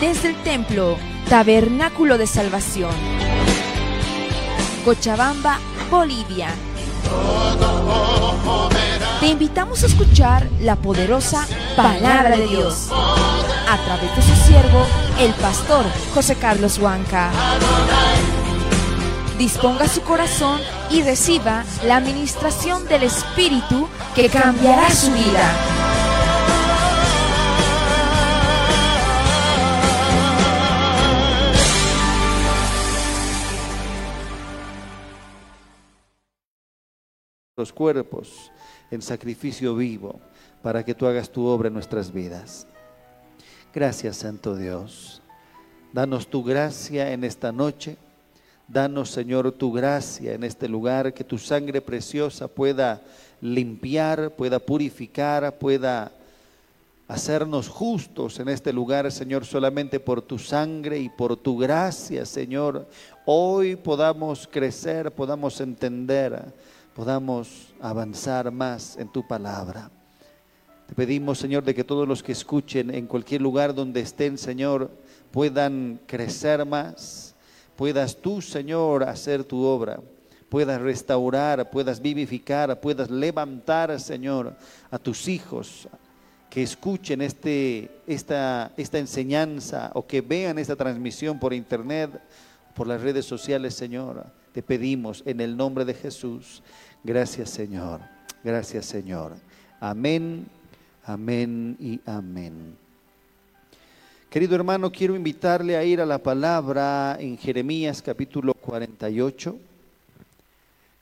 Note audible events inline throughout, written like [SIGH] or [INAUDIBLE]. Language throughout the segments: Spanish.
desde el templo Tabernáculo de Salvación. Cochabamba, Bolivia. Te invitamos a escuchar la poderosa palabra de Dios a través de su siervo, el pastor José Carlos Huanca. Disponga su corazón y reciba la administración del Espíritu que cambiará su vida. Los cuerpos en sacrificio vivo para que tú hagas tu obra en nuestras vidas. Gracias, Santo Dios. Danos tu gracia en esta noche. Danos, Señor, tu gracia en este lugar, que tu sangre preciosa pueda limpiar, pueda purificar, pueda hacernos justos en este lugar, Señor, solamente por tu sangre y por tu gracia, Señor. Hoy podamos crecer, podamos entender, podamos avanzar más en tu palabra. Te pedimos, Señor, de que todos los que escuchen en cualquier lugar donde estén, Señor, puedan crecer más. Puedas tú, Señor, hacer tu obra. Puedas restaurar, puedas vivificar, puedas levantar, Señor, a tus hijos que escuchen este, esta, esta enseñanza o que vean esta transmisión por internet, por las redes sociales, Señor. Te pedimos en el nombre de Jesús. Gracias, Señor. Gracias, Señor. Amén Amén y amén. Querido hermano, quiero invitarle a ir a la palabra en Jeremías capítulo 48.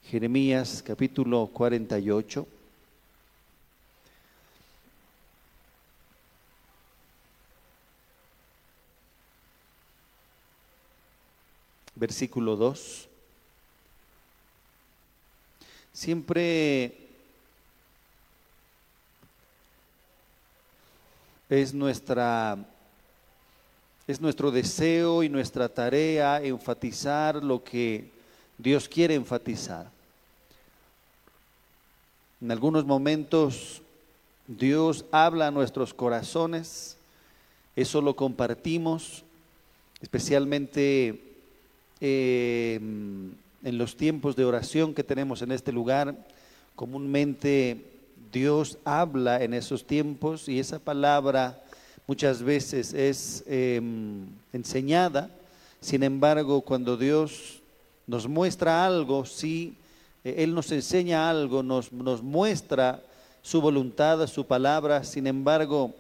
Jeremías capítulo 48. Versículo 2. Siempre Es, nuestra, es nuestro deseo y nuestra tarea enfatizar lo que Dios quiere enfatizar. En algunos momentos Dios habla a nuestros corazones, eso lo compartimos, especialmente eh, en los tiempos de oración que tenemos en este lugar. Comúnmente Dios habla en esos tiempos y esa palabra muchas veces es em, enseñada. Sin embargo, cuando Dios nos muestra algo, sí, eh, Él nos enseña algo, nos, nos muestra su voluntad, su palabra. Sin embargo,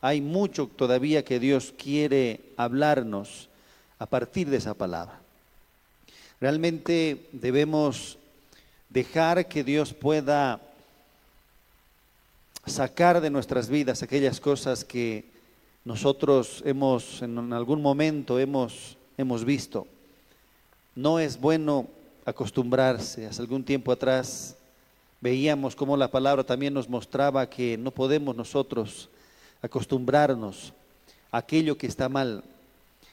hay mucho todavía que Dios quiere hablarnos a partir de esa palabra. Realmente debemos dejar que Dios pueda sacar de nuestras vidas aquellas cosas que nosotros hemos en algún momento hemos, hemos visto. No es bueno acostumbrarse. Hace algún tiempo atrás veíamos cómo la palabra también nos mostraba que no podemos nosotros acostumbrarnos a aquello que está mal.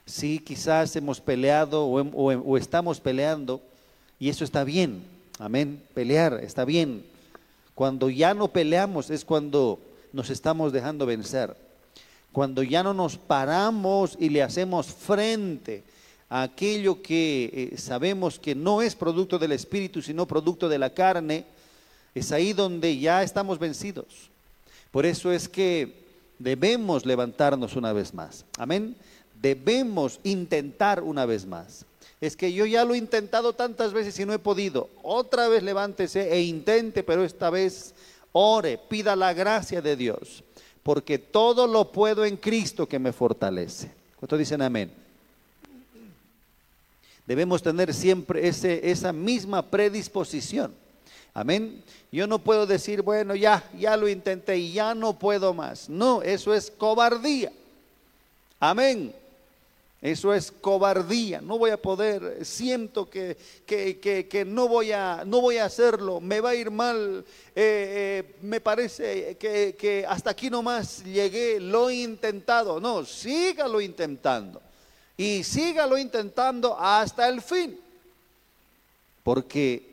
Sí, quizás hemos peleado o, o estamos peleando y eso está bien. Amén. Pelear está bien cuando ya no peleamos es cuando nos estamos dejando vencer. Cuando ya no nos paramos y le hacemos frente a aquello que eh, sabemos que no es producto del Espíritu, sino producto de la carne, es ahí donde ya estamos vencidos. Por eso es que debemos levantarnos una vez más. Amén. Debemos intentar una vez más es que yo ya lo he intentado tantas veces y no he podido. Otra vez levántese e intente, pero esta vez ore, pida la gracia de Dios, porque todo lo puedo en Cristo que me fortalece. ¿Cuántos dicen amén? Debemos tener siempre ese, esa misma predisposición. Amén. Yo no puedo decir, bueno, ya, ya lo intenté y ya no puedo más. No, eso es cobardía. Amén. Eso es cobardía. No voy a poder. Siento que, que, no, voy a, no voy a hacerlo. Me va a ir mal. Eh, eh, me parece que, hasta aquí nomás llegué. Lo he intentado. No, sígalo intentando. Y sígalo intentando hasta el fin. Porque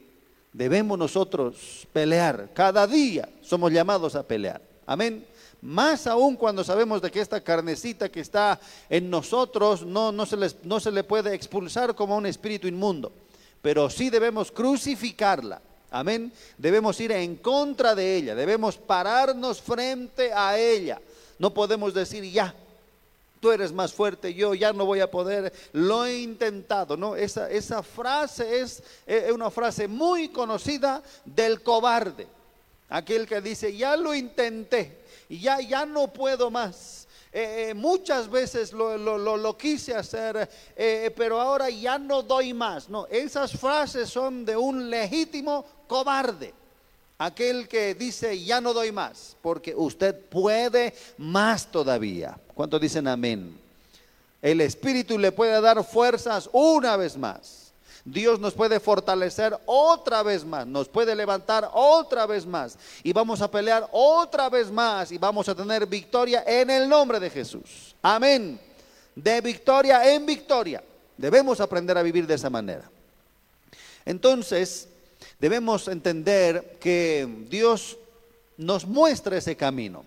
debemos nosotros pelear. Cada día somos llamados a pelear. Amén. Más aún cuando sabemos de que esta carnecita que está en nosotros no, no, se, no se le puede expulsar como un espíritu inmundo, pero sí debemos crucificarla. Amén. Debemos ir en contra de ella, debemos pararnos frente a ella. No podemos decir ya, tú eres más fuerte, yo ya no voy a poder, lo he intentado, ¿no? Esa, esa frase es, es una frase muy conocida del cobarde, aquel que dice, ya lo intenté, ya, ya no puedo más. Eh, eh, muchas veces lo, lo, quise hacer, eh, pero ahora ya no doy más. No, esas frases son de un legítimo cobarde. Aquel que dice, ya no doy más, porque usted puede más todavía. ¿Cuántos dicen amén? El Espíritu le puede dar fuerzas una vez más. Dios nos puede fortalecer otra vez más, nos puede levantar otra vez más y vamos a pelear otra vez más y vamos a tener victoria en el nombre de Jesús. Amén. De victoria en victoria. Debemos aprender a vivir de esa manera. Entonces, debemos entender que Dios nos muestra ese camino.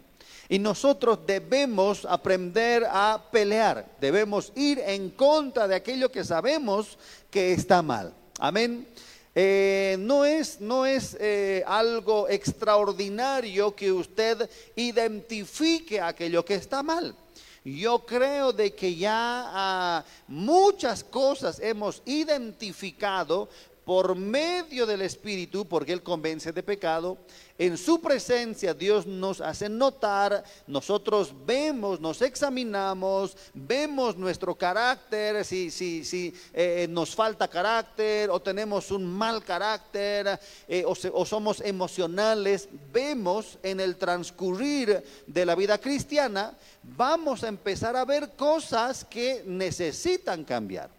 Y nosotros debemos aprender a pelear, debemos ir en contra de aquello que sabemos que está mal. Amén. Eh, no es, no es eh, algo extraordinario que usted identifique aquello que está mal. Yo creo de que ya ah, muchas cosas hemos identificado por medio del Espíritu, porque Él convence de pecado, en su presencia Dios nos hace notar, nosotros vemos, nos examinamos, vemos nuestro carácter, si, si, si eh, nos falta carácter o tenemos un mal carácter eh, o, o somos emocionales, vemos en el transcurrir de la vida cristiana, vamos a empezar a ver cosas que necesitan cambiar.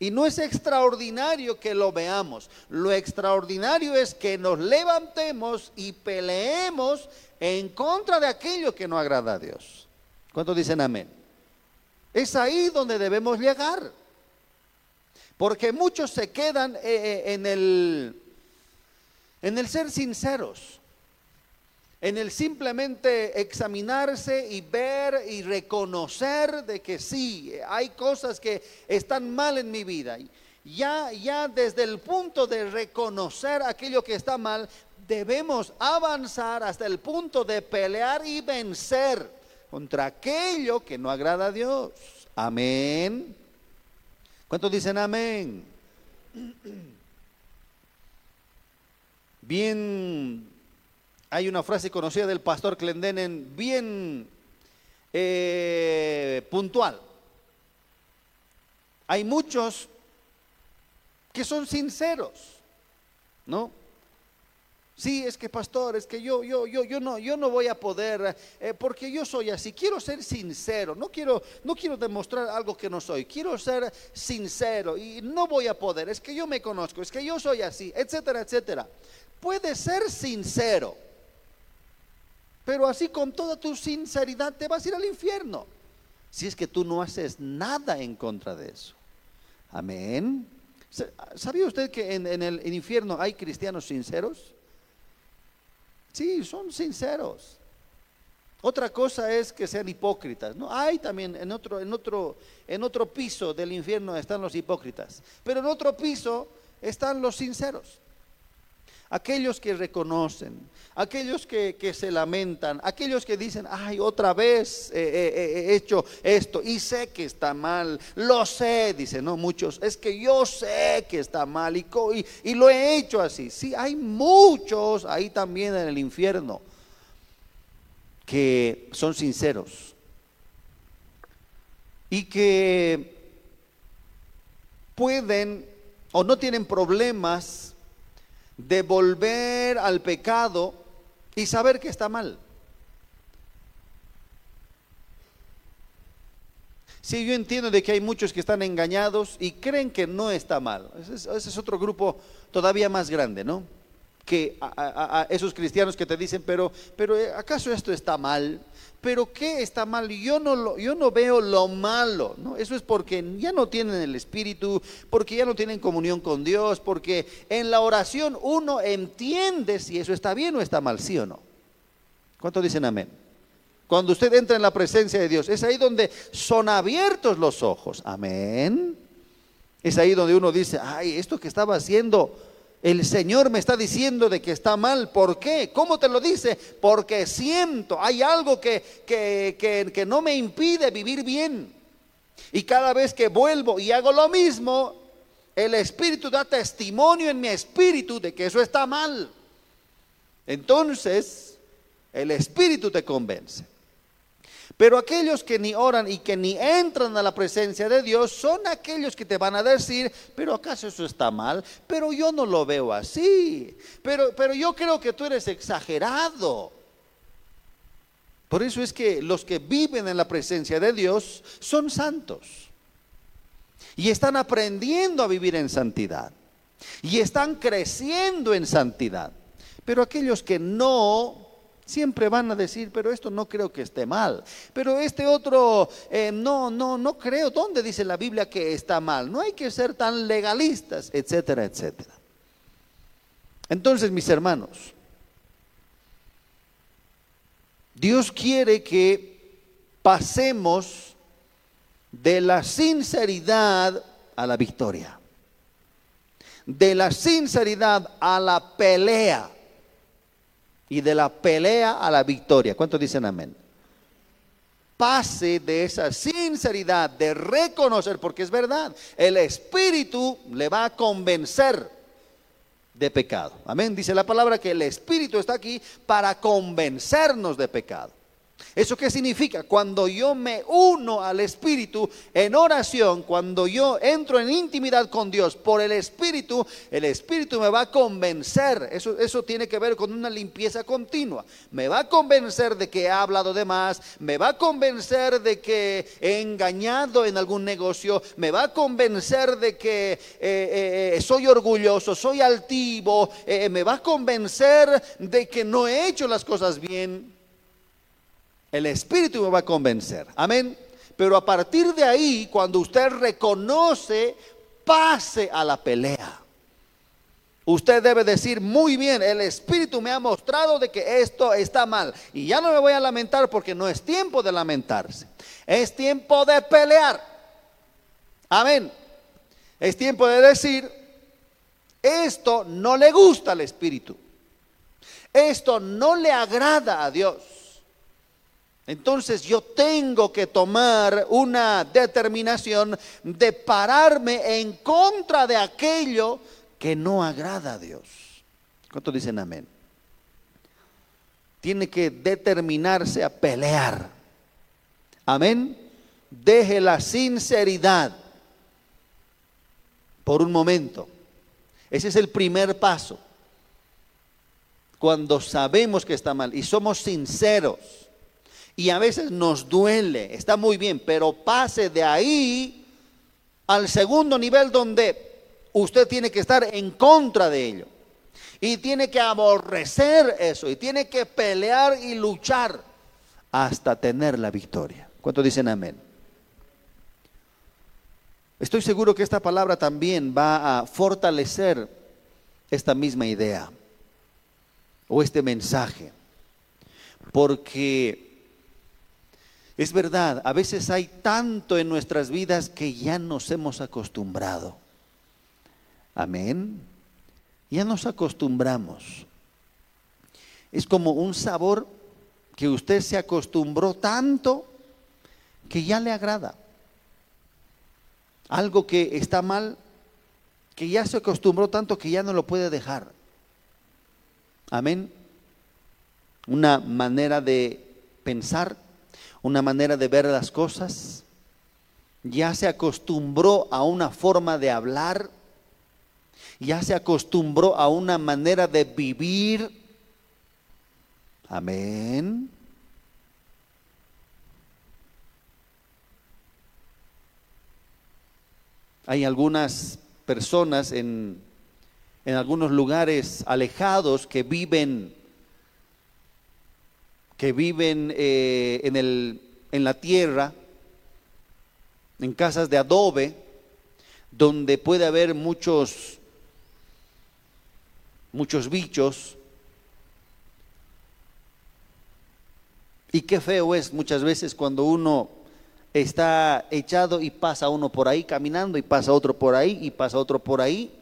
Y no es extraordinario que lo veamos. Lo extraordinario es que nos levantemos y peleemos en contra de aquello que no agrada a Dios. ¿Cuántos dicen amén? Es ahí donde debemos llegar. Porque muchos se quedan eh, eh, en el, en el ser sinceros en el simplemente examinarse y ver y reconocer de que sí, hay cosas que están mal en mi vida. Ya, ya desde el punto de reconocer aquello que está mal, debemos avanzar hasta el punto de pelear y vencer contra aquello que no agrada a Dios. Amén. ¿Cuántos dicen amén? [CLEARS THROAT] Bien hay una frase conocida del pastor Clendenen bien eh, puntual. Hay muchos que son sinceros, ¿no? Sí, es que pastor, es que yo, yo, yo, yo no, yo no voy a poder, eh, porque yo soy así. Quiero ser sincero, no quiero, no quiero demostrar algo que no soy. Quiero ser sincero y no voy a poder. Es que yo me conozco, es que yo soy así, etcétera, etcétera. Puede ser sincero, pero así con toda tu sinceridad te vas a ir al infierno. Si es que tú no haces nada en contra de eso. Amén. ¿Sabía usted que en, el infierno hay cristianos sinceros? Sí, son sinceros. Otra cosa es que sean hipócritas. No, hay también en otro, en otro, en otro piso del infierno están los hipócritas, pero en otro piso están los sinceros aquellos que reconocen, aquellos que, se lamentan, aquellos que dicen, ay, otra vez he hecho esto y sé que está mal, lo sé, dicen, no muchos, es que yo sé que está mal y, y lo he hecho así. Sí, hay muchos ahí también en el infierno que son sinceros y que pueden o no tienen problemas de volver al pecado y saber que está mal. Sí, yo entiendo de que hay muchos que están engañados y creen que no está mal. Ese es, otro grupo todavía más grande, ¿no? Que a, esos cristianos que te dicen, pero, pero eh, ¿acaso esto está mal? pero ¿qué está mal? Yo no, yo no veo lo malo, ¿no? Eso es porque ya no tienen el Espíritu, porque ya no tienen comunión con Dios, porque en la oración uno entiende si eso está bien o está mal, ¿sí o no? ¿Cuántos dicen amén? Cuando usted entra en la presencia de Dios, es ahí donde son abiertos los ojos. Amén. Es ahí donde uno dice, ay, esto que estaba haciendo, el Señor me está diciendo de que está mal. ¿Por qué? ¿Cómo te lo dice? Porque siento, hay algo que, que, que, que no me impide vivir bien. Y cada vez que vuelvo y hago lo mismo, el Espíritu da testimonio en mi espíritu de que eso está mal. Entonces, el Espíritu te convence. Pero aquellos que ni oran y que ni entran a la presencia de Dios son aquellos que te van a decir, pero acaso eso está mal, pero yo no lo veo así, pero, pero yo creo que tú eres exagerado. Por eso es que los que viven en la presencia de Dios son santos y están aprendiendo a vivir en santidad y están creciendo en santidad. Pero aquellos que no Siempre van a decir, pero esto no creo que esté mal. Pero este otro, eh, no, no, no creo. ¿Dónde dice la Biblia que está mal? No hay que ser tan legalistas, etcétera, etcétera. Entonces, mis hermanos, Dios quiere que pasemos de la sinceridad a la victoria. De la sinceridad a la pelea y de la pelea a la victoria. ¿Cuántos dicen amén? Pase de esa sinceridad de reconocer, porque es verdad, el Espíritu le va a convencer de pecado. Amén. Dice la palabra que el Espíritu está aquí para convencernos de pecado. ¿Eso qué significa? Cuando yo me uno al Espíritu en oración, cuando yo entro en intimidad con Dios por el Espíritu, el Espíritu me va a convencer. Eso, eso tiene que ver con una limpieza continua. Me va a convencer de que he hablado de más, me va a convencer de que he engañado en algún negocio, me va a convencer de que eh, eh, eh, soy orgulloso, soy altivo, me va a convencer de que no he hecho las cosas bien. El Espíritu me va a convencer. Amén. Pero a partir de ahí, cuando usted reconoce, pase a la pelea. Usted debe decir, muy bien, el Espíritu me ha mostrado de que esto está mal. Y ya no me voy a lamentar porque no es tiempo de lamentarse. Es tiempo de pelear. Amén. Es tiempo de decir, esto no le gusta al Espíritu. Esto no le agrada a Dios. Entonces yo tengo que tomar una determinación de pararme en contra de aquello que no agrada a Dios. ¿Cuántos dicen amén? Tiene que determinarse a pelear. Amén. Deje la sinceridad por un momento. Ese es el primer paso. Cuando sabemos que está mal y somos sinceros y a veces nos duele, está muy bien, pero pase de ahí al segundo nivel donde usted tiene que estar en contra de ello. Y tiene que aborrecer eso, y tiene que pelear y luchar hasta tener la victoria. ¿Cuántos dicen amén? Estoy seguro que esta palabra también va a fortalecer esta misma idea o este mensaje. Porque es verdad, a veces hay tanto en nuestras vidas que ya nos hemos acostumbrado. Amén. Ya nos acostumbramos. Es como un sabor que usted se acostumbró tanto que ya le agrada. Algo que está mal, que ya se acostumbró tanto que ya no lo puede dejar. Amén. Una manera de pensar una manera de ver las cosas, ya se acostumbró a una forma de hablar, ya se acostumbró a una manera de vivir. Amén. Hay algunas personas en, en algunos lugares alejados que viven que viven eh, en, el, en la tierra, en casas de adobe, donde puede haber muchos, muchos bichos, Y qué feo es muchas veces cuando uno está echado y pasa uno por ahí caminando y pasa otro por ahí y pasa otro por ahí.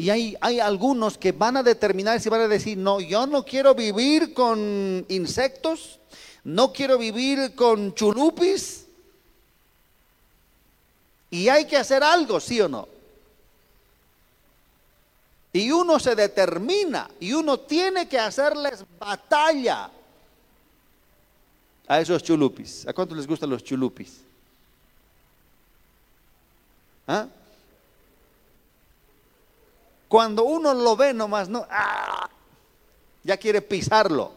Y hay, hay algunos que van a determinar si van a decir, no, yo no quiero vivir con insectos, no quiero vivir con chulupis. Y hay que hacer algo, ¿sí o no? Y uno se determina y uno tiene que hacerles batalla a esos chulupis. ¿A cuánto les gustan los chulupis? ¿Ah? Cuando uno lo ve nomás, no, ¡ah! ya quiere pisarlo.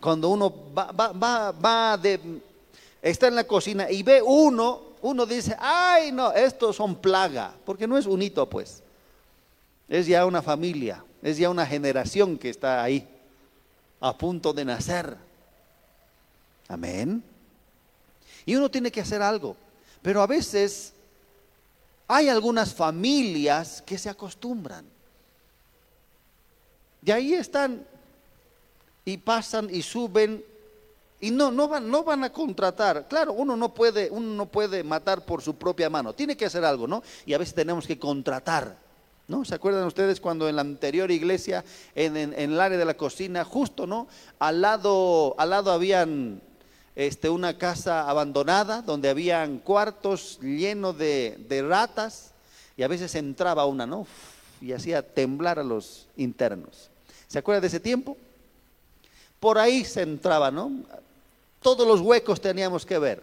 Cuando uno va, va, va, va de, está en la cocina y ve uno uno dice, ay, no, estos son plaga, porque no es un hito, pues. Es ya una familia, es ya una generación que está ahí, a punto de nacer. Amén. Y uno tiene que hacer algo. Pero a veces hay algunas familias que se acostumbran. De ahí están y pasan y suben y no, no van, no van a contratar. Claro, uno no puede, uno no puede matar por su propia mano. Tiene que hacer algo, ¿no? Y a veces tenemos que contratar. ¿No? ¿Se acuerdan ustedes cuando en la anterior iglesia, en, el área de la cocina, justo, ¿no? Al lado, al lado habían este, una casa abandonada donde habían cuartos llenos de, de ratas y a veces entraba una, ¿no? Y hacía temblar a los internos. ¿Se acuerdan de ese tiempo? Por ahí se entraba, ¿no? Todos los huecos teníamos que ver.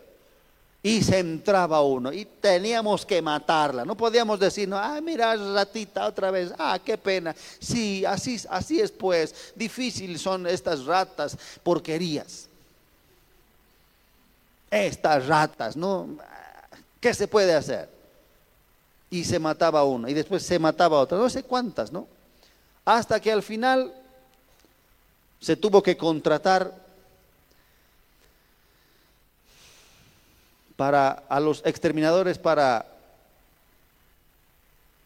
Y se entraba uno y teníamos que matarla. No podíamos decir, no, ah, mira, ratita otra vez, ah, qué pena. Sí, así, así es pues, difícil son estas ratas, porquerías. Estas ratas, ¿no? ¿Qué se puede hacer? Y se mataba uno y después se mataba otra, no sé cuántas, ¿no? Hasta que al final se tuvo que contratar para a los exterminadores para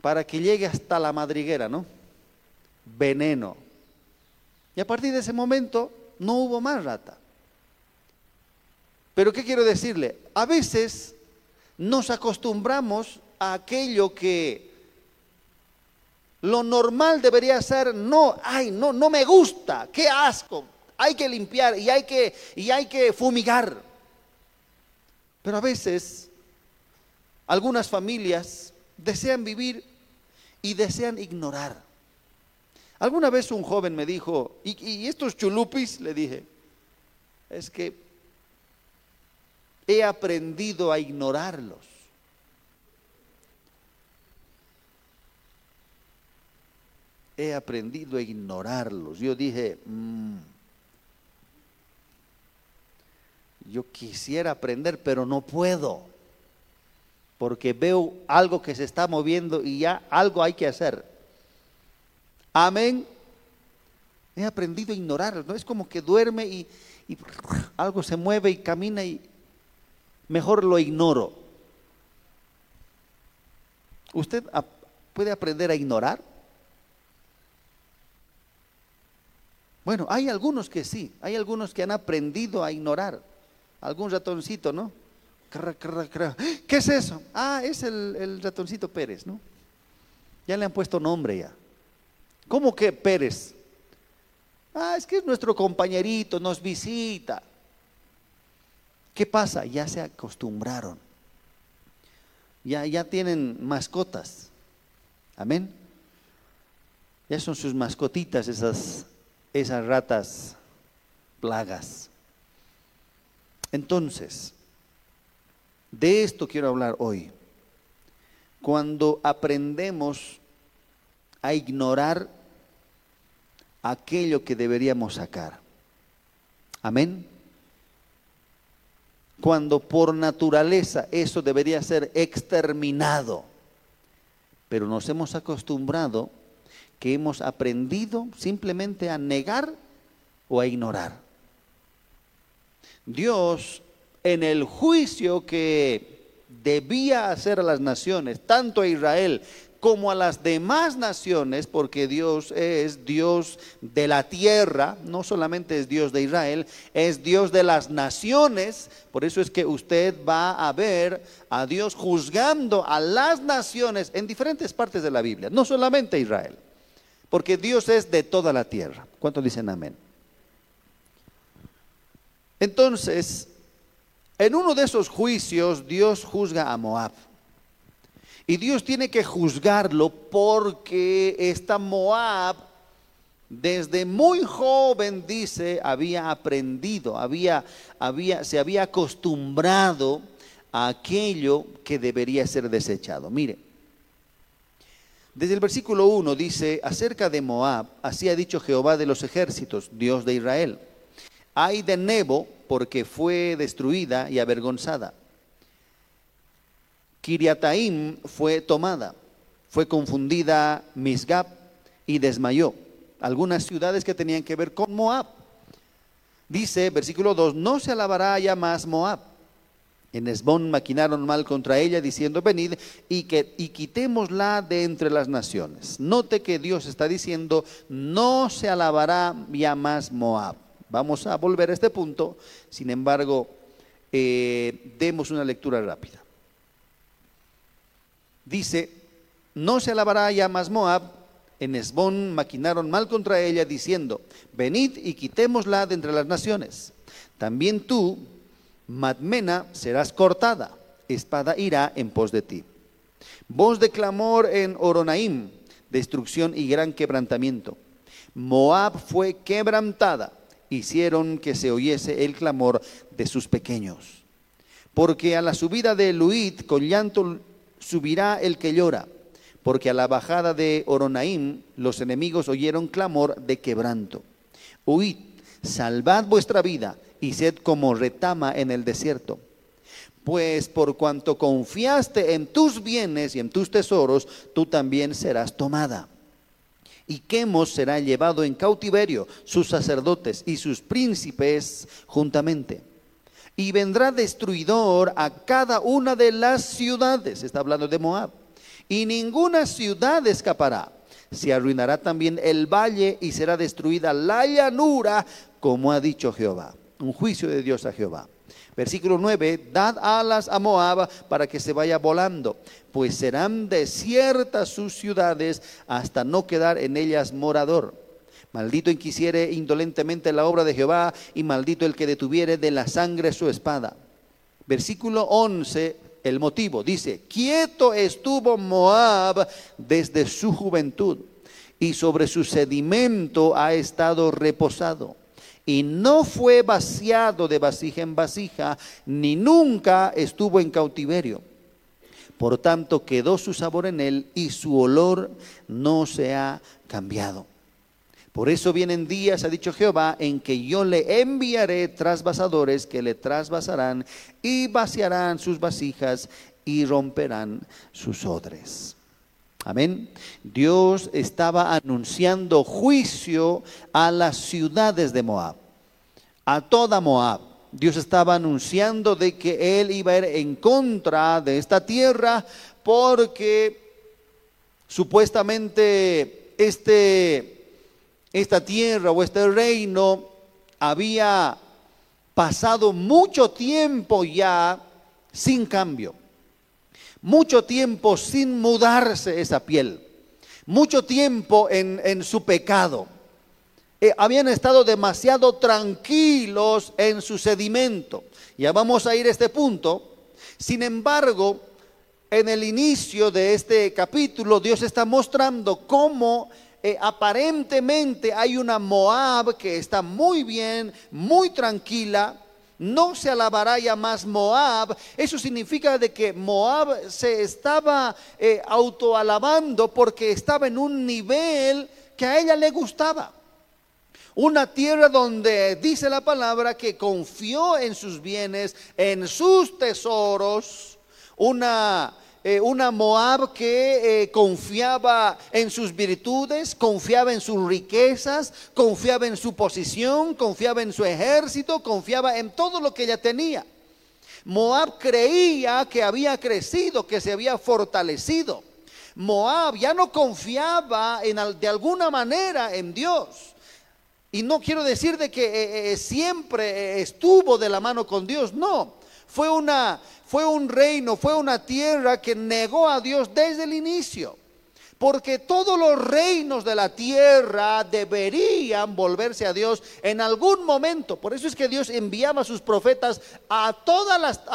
para que llegue hasta la madriguera, ¿no? Veneno. Y a partir de ese momento no hubo más rata. Pero ¿qué quiero decirle? A veces nos acostumbramos a aquello que lo normal debería ser no, ay, no, no me gusta, qué asco. Hay que limpiar y hay que y hay que fumigar. Pero a veces algunas familias desean vivir y desean ignorar. Alguna vez un joven me dijo, ¿y, estos chulupis? Le dije, es que he aprendido a ignorarlos. He aprendido a ignorarlos. Yo dije, mmm, yo quisiera aprender, pero no puedo, porque veo algo que se está moviendo y ya algo hay que hacer. Amén. He aprendido a ignorar, no es como que duerme y algo se mueve y camina y mejor lo ignoro. ¿Usted puede aprender a ignorar? Bueno, hay algunos que sí, hay algunos que han aprendido a ignorar algún ratoncito, ¿no? ¿Qué es eso? Ah, es el, ratoncito Pérez, ¿no? Ya le han puesto nombre ya. ¿Cómo que Pérez? Ah, es que es nuestro compañerito, nos visita. ¿Qué pasa? Ya se acostumbraron. Ya, ya tienen mascotas. Amén. Ya son sus mascotitas esas, esas ratas plagas. Entonces, de esto quiero hablar hoy. Cuando aprendemos a ignorar aquello que deberíamos sacar. Amén. Cuando por naturaleza eso debería ser exterminado. Pero nos hemos acostumbrado que hemos aprendido simplemente a negar o a ignorar. Dios en el juicio que debía hacer a las naciones, tanto a Israel como a las demás naciones, porque Dios es Dios de la tierra, no solamente es Dios de Israel, es Dios de las naciones. Por eso es que usted va a ver a Dios juzgando a las naciones en diferentes partes de la Biblia, no solamente Israel, porque Dios es de toda la tierra. ¿Cuántos dicen amén? Entonces, en uno de esos juicios, Dios juzga a Moab. Y Dios tiene que juzgarlo porque esta Moab, desde muy joven, dice, había aprendido, había, había, se había acostumbrado a aquello que debería ser desechado. Mire, desde el versículo 1 dice, acerca de Moab, así ha dicho Jehová de los ejércitos, Dios de Israel. Hay de Nebo porque fue destruida y avergonzada. Kiriataim fue tomada, fue confundida Misgab y desmayó. Algunas ciudades que tenían que ver con Moab. Dice, versículo 2, no se alabará ya más Moab. En Esbón maquinaron mal contra ella, diciendo, venid y, que, y quitémosla de entre las naciones. Note que Dios está diciendo, no se alabará ya más Moab. Vamos a volver a este punto, sin embargo, eh, demos una lectura rápida. Dice, no se alabará ya más Moab, en Esbón maquinaron mal contra ella, diciendo, venid y quitémosla de entre las naciones. También tú, Madmena, serás cortada, espada irá en pos de ti. Voz de clamor en Oronaim, destrucción y gran quebrantamiento. Moab fue quebrantada, hicieron que se oyese el clamor de sus pequeños. Porque a la subida de Luid con llanto subirá el que llora, porque a la bajada de Oronaim los enemigos oyeron clamor de quebranto. Huid, salvad vuestra vida y sed como retama en el desierto. Pues por cuanto confiaste en tus bienes y en tus tesoros, tú también serás tomada. Y Quemos será llevado en cautiverio, sus sacerdotes y sus príncipes juntamente y vendrá destruidor a cada una de las ciudades. Está hablando de Moab. Y ninguna ciudad escapará. Se arruinará también el valle y será destruida la llanura, como ha dicho Jehová. Un juicio de Dios a Jehová. Versículo 9, dad alas a Moab para que se vaya volando, pues serán desiertas sus ciudades hasta no quedar en ellas morador. Maldito el que hiciere indolentemente la obra de Jehová y maldito el que detuviere de la sangre su espada. Versículo 11, el motivo, dice, quieto estuvo Moab desde su juventud y sobre su sedimento ha estado reposado. Y no fue vaciado de vasija en vasija, ni nunca estuvo en cautiverio. Por tanto, quedó su sabor en él y su olor no se ha cambiado. Por eso vienen días, ha dicho Jehová, en que yo le enviaré trasvasadores que le trasvasarán y vaciarán sus vasijas y romperán sus odres. Amén. Dios estaba anunciando juicio a las ciudades de Moab, a toda Moab. Dios estaba anunciando de que Él iba a ir en contra de esta tierra porque supuestamente este esta tierra o este reino había pasado mucho tiempo ya sin cambio, mucho tiempo sin mudarse esa piel, mucho tiempo en, su pecado. Eh, habían estado demasiado tranquilos en su sedimento. Ya vamos a ir a este punto. Sin embargo, en el inicio de este capítulo, Dios está mostrando cómo eh, aparentemente hay una Moab que está muy bien, muy tranquila, no se alabará ya más Moab. Eso significa de que Moab se estaba eh, autoalabando porque estaba en un nivel que a ella le gustaba. Una tierra donde dice la palabra que confió en sus bienes, en sus tesoros. Una eh, una Moab que eh, confiaba en sus virtudes, confiaba en sus riquezas, confiaba en su posición, confiaba en su ejército, confiaba en todo lo que ella tenía. Moab creía que había crecido, que se había fortalecido. Moab ya no confiaba de alguna manera en Dios. Y no quiero decir de que eh, siempre estuvo de la mano con Dios, no. Fue, una, fue un reino, fue una tierra que negó a Dios desde el inicio. Porque todos los reinos de la tierra deberían volverse a Dios en algún momento. Por eso es que Dios enviaba a sus profetas a a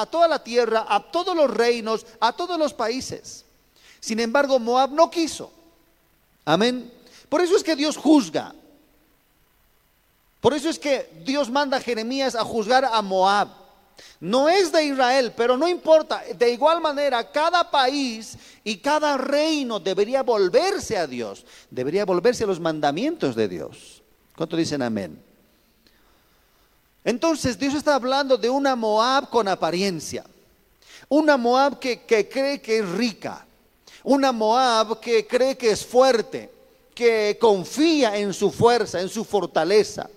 toda la tierra, a todos los reinos, a todos los países. Sin embargo, Moab no quiso. Amén. Por eso es que Dios juzga. Por eso es que Dios manda a Jeremías a juzgar a Moab. No es de Israel, pero no importa. De igual manera, cada país y cada reino debería volverse a Dios. Debería volverse a los mandamientos de Dios. ¿Cuánto dicen amén? Entonces Dios está hablando de una Moab con apariencia. Una Moab que, que cree que es rica. Una Moab que cree que es fuerte. Que confía en su fuerza, en su fortaleza.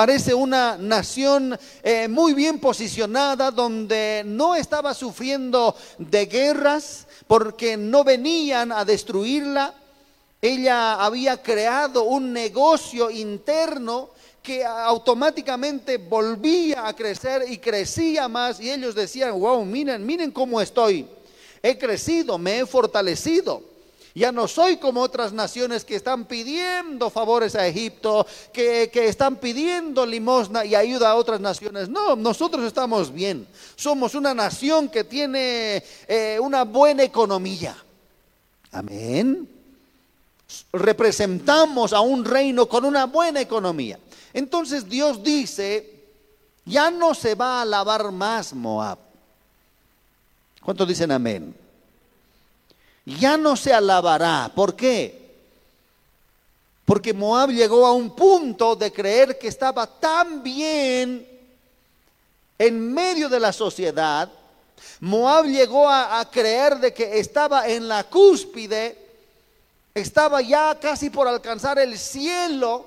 Parece una nación eh, muy bien posicionada donde no estaba sufriendo de guerras porque no venían a destruirla. Ella había creado un negocio interno que automáticamente volvía a crecer y crecía más y ellos decían, wow, miren, miren cómo estoy. He crecido, me he fortalecido. Ya no soy como otras naciones que están pidiendo favores a Egipto, que, están pidiendo limosna y ayuda a otras naciones. No, nosotros estamos bien. Somos una nación que tiene eh, una buena economía. Amén. Representamos a un reino con una buena economía. Entonces Dios dice, ya no se va a alabar más Moab. ¿Cuántos dicen amén? Ya no se alabará. ¿Por qué? Porque Moab llegó a un punto de creer que estaba tan bien en medio de la sociedad. Moab llegó a, creer de que estaba en la cúspide, estaba ya casi por alcanzar el cielo.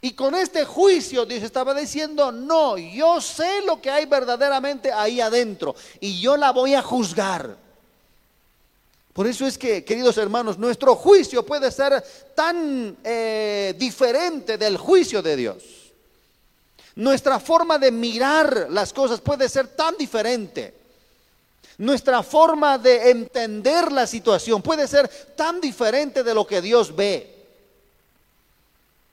Y con este juicio Dios estaba diciendo, no, yo sé lo que hay verdaderamente ahí adentro y yo la voy a juzgar. Por eso es que, queridos hermanos, nuestro juicio puede ser tan eh, diferente del juicio de Dios. Nuestra forma de mirar las cosas puede ser tan diferente. Nuestra forma de entender la situación puede ser tan diferente de lo que Dios ve.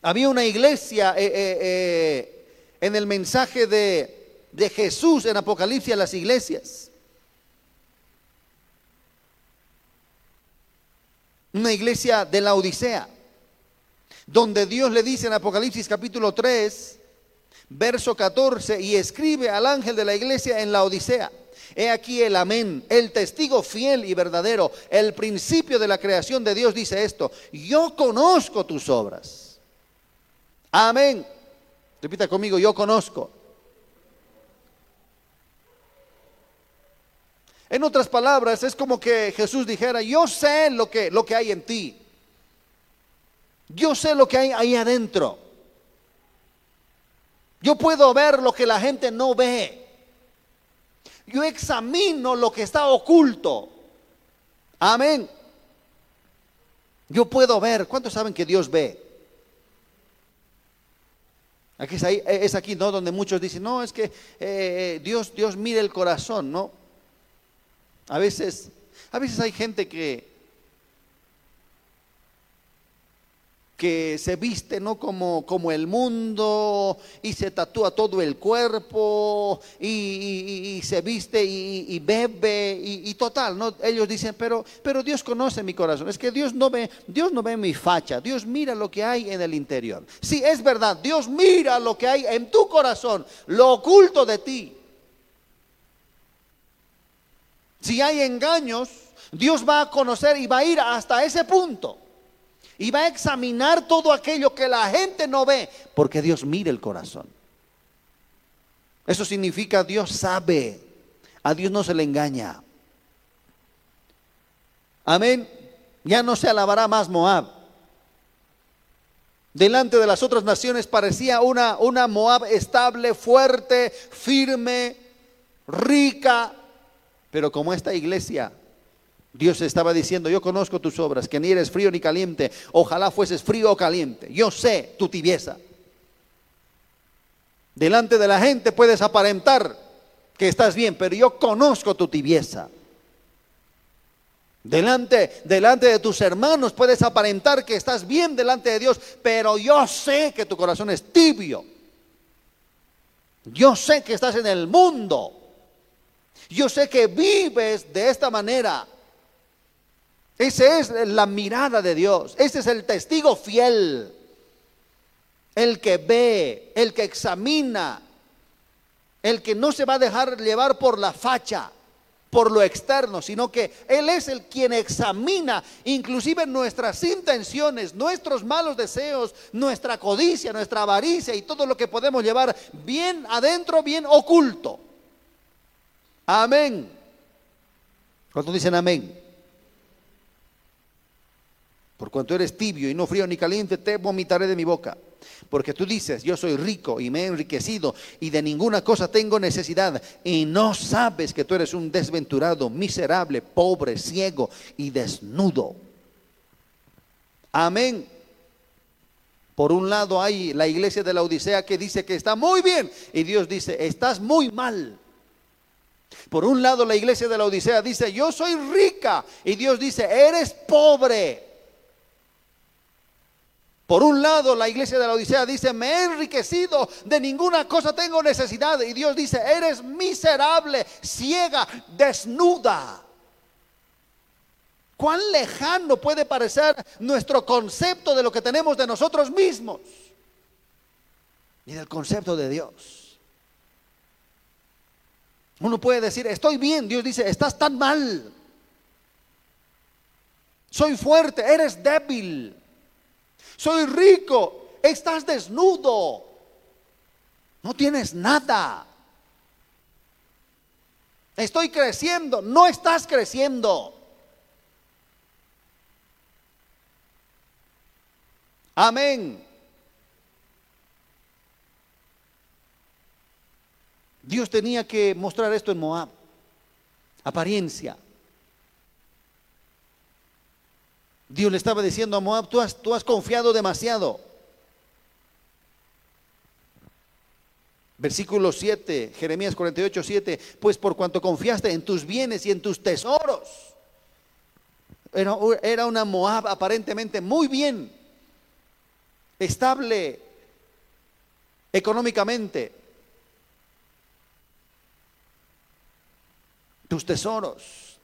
Había una iglesia eh, eh, en el mensaje de, de Jesús en Apocalipsis a las iglesias una iglesia de la Odisea, donde Dios le dice en Apocalipsis capítulo 3, verso 14, y escribe al ángel de la iglesia en la Odisea. He aquí el amén, el testigo fiel y verdadero, el principio de la creación de Dios dice esto, yo conozco tus obras. Amén. Repita conmigo, yo conozco. En otras palabras, es como que Jesús dijera, yo sé lo que, lo que hay en ti. Yo sé lo que hay ahí adentro. Yo puedo ver lo que la gente no ve. Yo examino lo que está oculto. Amén. Yo puedo ver. ¿Cuántos saben que Dios ve? Aquí es, aquí, ¿no? Donde muchos dicen, no, es que eh, Dios, Dios mira el corazón, ¿no? A veces, a veces hay gente que, que se viste no como, como el mundo y se tatúa todo el cuerpo y, se viste y, bebe y, total, ¿no? ellos dicen, pero, pero Dios conoce mi corazón. Es que Dios no, ve, Dios no ve mi facha, Dios mira lo que hay en el interior. Sí, es verdad, Dios mira lo que hay en tu corazón, lo oculto de ti. Si hay engaños, Dios va a conocer y va a ir hasta ese punto. Y va a examinar todo aquello que la gente no ve, porque Dios mira el corazón. Eso significa Dios sabe. A Dios no se le engaña. Amén. Ya no se alabará más Moab. Delante de las otras naciones parecía una, una Moab estable, fuerte, firme, rica, pero como esta iglesia Dios estaba diciendo, yo conozco tus obras, que ni eres frío ni caliente, ojalá fueses frío o caliente, yo sé tu tibieza. Delante de la gente puedes aparentar que estás bien, pero yo conozco tu tibieza. Delante, delante de tus hermanos puedes aparentar que estás bien delante de Dios, pero yo sé que tu corazón es tibio. Yo sé que estás en el mundo. Yo sé que vives de esta manera. Esa es la mirada de Dios. Ese es el testigo fiel. El que ve, el que examina, el que no se va a dejar llevar por la facha, por lo externo, sino que Él es el quien examina inclusive nuestras intenciones, nuestros malos deseos, nuestra codicia, nuestra avaricia y todo lo que podemos llevar bien adentro, bien oculto. Amén. ¿Cuántos dicen amén? Por cuanto eres tibio y no frío ni caliente, te vomitaré de mi boca. Porque tú dices, yo soy rico y me he enriquecido y de ninguna cosa tengo necesidad. Y no sabes que tú eres un desventurado, miserable, pobre, ciego y desnudo. Amén. Por un lado hay la iglesia de la Odisea que dice que está muy bien y Dios dice, estás muy mal. Por un lado la iglesia de la Odisea dice, yo soy rica y Dios dice, eres pobre. Por un lado, la iglesia de la Odisea dice, me he enriquecido, de ninguna cosa tengo necesidad. Y Dios dice, eres miserable, ciega, desnuda. ¿Cuán lejano puede parecer nuestro concepto de lo que tenemos de nosotros mismos? Y del concepto de Dios. Uno puede decir, estoy bien. Dios dice, estás tan mal. Soy fuerte, eres débil soy rico, estás desnudo, no tienes nada. Estoy creciendo, no estás creciendo. Amén. Dios tenía que mostrar esto en Moab. Apariencia. Dios le estaba diciendo a Moab, tú has, confiado demasiado. Versículo 7, Jeremías 48, 7, pues por cuanto confiaste en tus bienes y en tus tesoros. Era una Moab aparentemente muy bien, estable económicamente. Tus tesoros.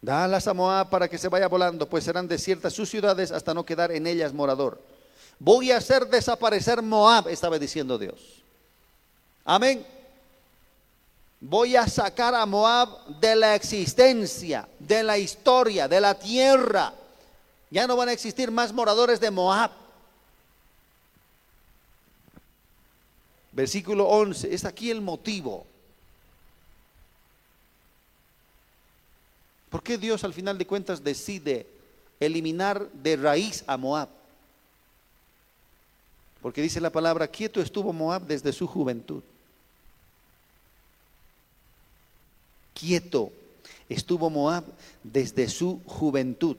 Dalas a Moab para que se vaya volando, pues serán desiertas sus ciudades hasta no quedar en ellas morador. Voy a hacer desaparecer Moab, estaba diciendo Dios. Amén. Voy a sacar a Moab de la existencia, de la historia, de la tierra. Ya no van a existir más moradores de Moab. Versículo 11, es aquí el motivo ¿Por qué Dios al final de cuentas decide eliminar de raíz a Moab? Porque dice la palabra, quieto estuvo Moab desde su juventud. Quieto estuvo Moab desde su juventud.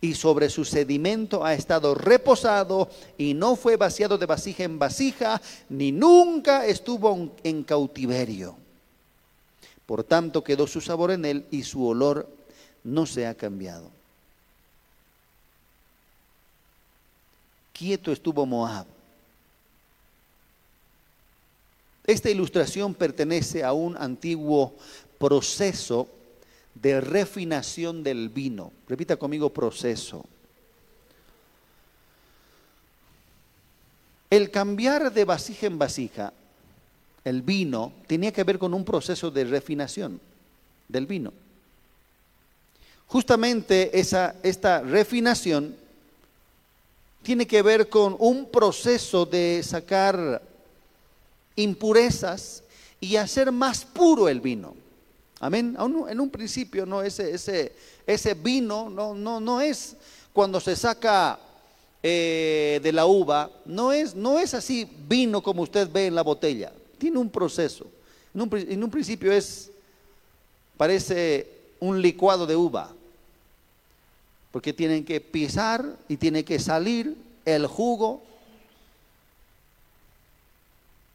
Y sobre su sedimento ha estado reposado y no fue vaciado de vasija en vasija, ni nunca estuvo en cautiverio. Por tanto quedó su sabor en él y su olor no se ha cambiado. Quieto estuvo Moab. Esta ilustración pertenece a un antiguo proceso de refinación del vino. Repita conmigo proceso. El cambiar de vasija en vasija el vino tenía que ver con un proceso de refinación del vino. Justamente esa, esta refinación tiene que ver con un proceso de sacar impurezas y hacer más puro el vino. Amén. En un principio no ese, ese, ese vino no, no, no es cuando se saca eh, de la uva, no es, no es así vino como usted ve en la botella tiene un proceso. En un, en un principio es, parece un licuado de uva, porque tienen que pisar y tiene que salir el jugo.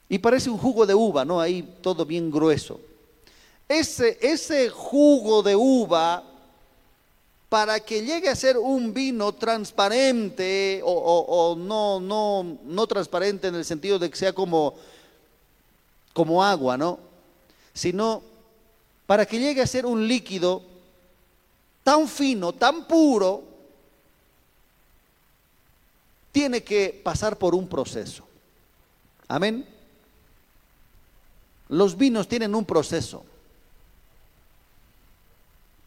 Y parece un jugo de uva, ¿no? Ahí todo bien grueso. Ese, jugo de uva, para que llegue a ser un vino transparente o, no transparente en el sentido de que sea como, como agua, ¿no? Sino para que llegue a ser un líquido tan fino, tan puro, tiene que pasar por un proceso. Amén. Los vinos tienen un proceso.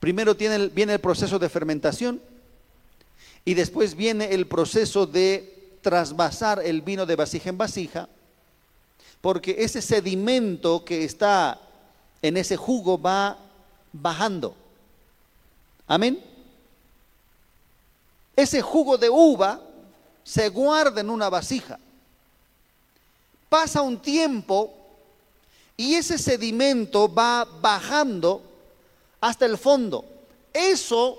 Primero viene el proceso de fermentación y después viene el proceso de trasvasar el vino de vasija en vasija, porque ese sedimento que está en ese jugo va bajando. Amén. Ese jugo de uva se guarda en una vasija. Pasa un tiempo y ese sedimento va bajando hasta el fondo. Eso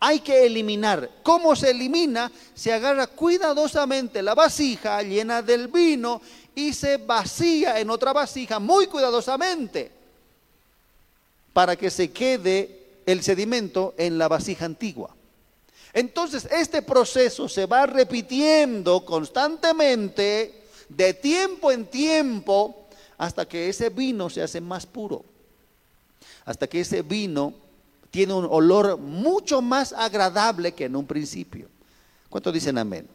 hay que eliminar. ¿Cómo se elimina? Se agarra cuidadosamente la vasija llena del vino y se vacía en otra vasija muy cuidadosamente para que se quede el sedimento en la vasija antigua. Entonces, este proceso se va repitiendo constantemente, de tiempo en tiempo, hasta que ese vino se hace más puro, hasta que ese vino tiene un olor mucho más agradable que en un principio. ¿Cuántos dicen amén?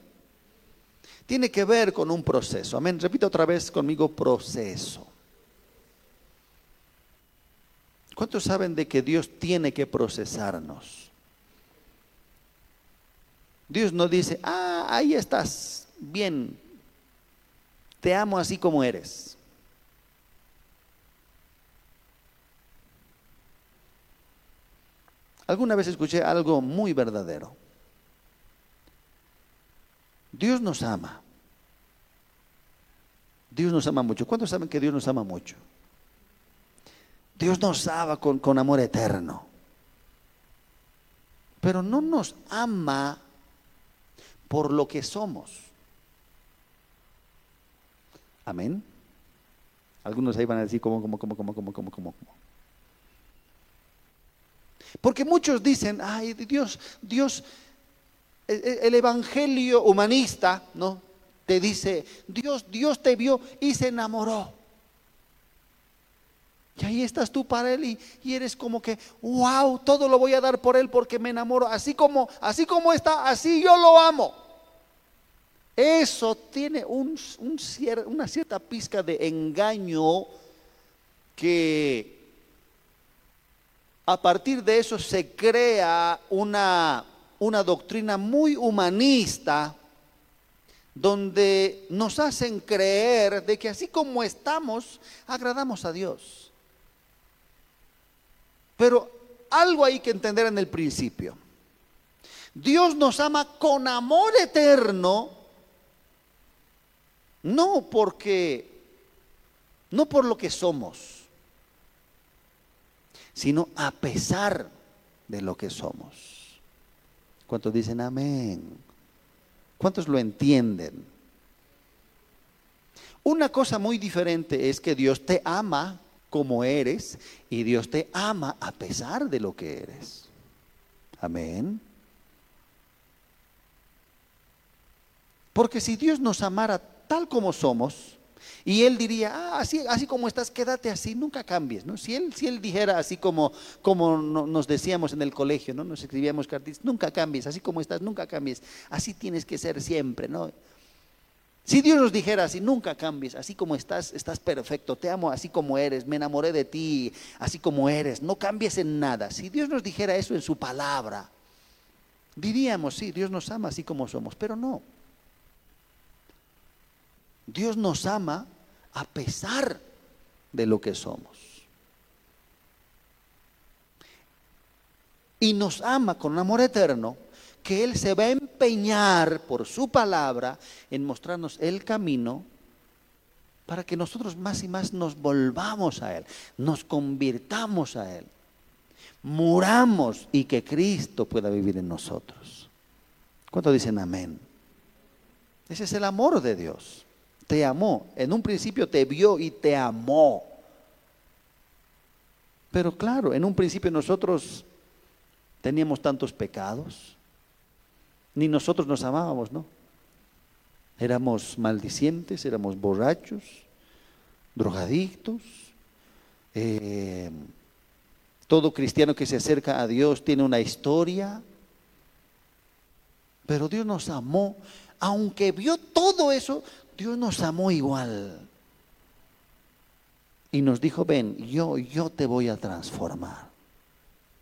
tiene que ver con un proceso. Amén. Repita otra vez conmigo, proceso. ¿Cuántos saben de que Dios tiene que procesarnos? Dios no dice, ah, ahí estás, bien, te amo así como eres. Alguna vez escuché algo muy verdadero. Dios nos ama. Dios nos ama mucho. ¿Cuántos saben que Dios nos ama mucho? Dios nos ama con, con amor eterno. Pero no nos ama por lo que somos. Amén. Algunos ahí van a decir, ¿cómo, cómo, cómo, cómo, cómo, cómo, cómo? Porque muchos dicen, ay, Dios, Dios, el evangelio humanista, ¿no? Te dice, Dios, Dios te vio y se enamoró. Y ahí estás tú para él y, eres como que, wow, todo lo voy a dar por él porque me enamoro. Así como, así como está, así yo lo amo. Eso tiene un, una cierta pizca de engaño que a partir de eso se crea una una doctrina muy humanista donde nos hacen creer de que así como estamos, agradamos a Dios. Pero algo hay que entender en el principio. Dios nos ama con amor eterno, no porque, no por lo que somos, sino a pesar de lo que somos. ¿Cuántos dicen amén? ¿Cuántos lo entienden? Una cosa muy diferente es que Dios te ama como eres y Dios te ama a pesar de lo que eres. Amén. Porque si Dios nos amara tal como somos, y él diría, ah, así, así como estás, quédate así, nunca cambies. ¿no? Si, él, si él dijera así como, como nos decíamos en el colegio, ¿no? nos escribíamos cartas, nunca cambies, así como estás, nunca cambies. Así tienes que ser siempre. ¿no? Si Dios nos dijera así, nunca cambies, así como estás, estás perfecto, te amo así como eres, me enamoré de ti, así como eres, no cambies en nada. Si Dios nos dijera eso en su palabra, diríamos, sí, Dios nos ama así como somos, pero no. Dios nos ama a pesar de lo que somos. Y nos ama con amor eterno que Él se va a empeñar por su palabra en mostrarnos el camino para que nosotros más y más nos volvamos a Él, nos convirtamos a Él, muramos y que Cristo pueda vivir en nosotros. ¿Cuánto dicen amén? Ese es el amor de Dios. Te amó. En un principio te vio y te amó. Pero claro, en un principio nosotros teníamos tantos pecados. Ni nosotros nos amábamos, ¿no? Éramos maldicientes, éramos borrachos, drogadictos. Eh, todo cristiano que se acerca a Dios tiene una historia. Pero Dios nos amó. Aunque vio todo eso, Dios nos amó igual. Y nos dijo, ven, yo, yo te voy a transformar.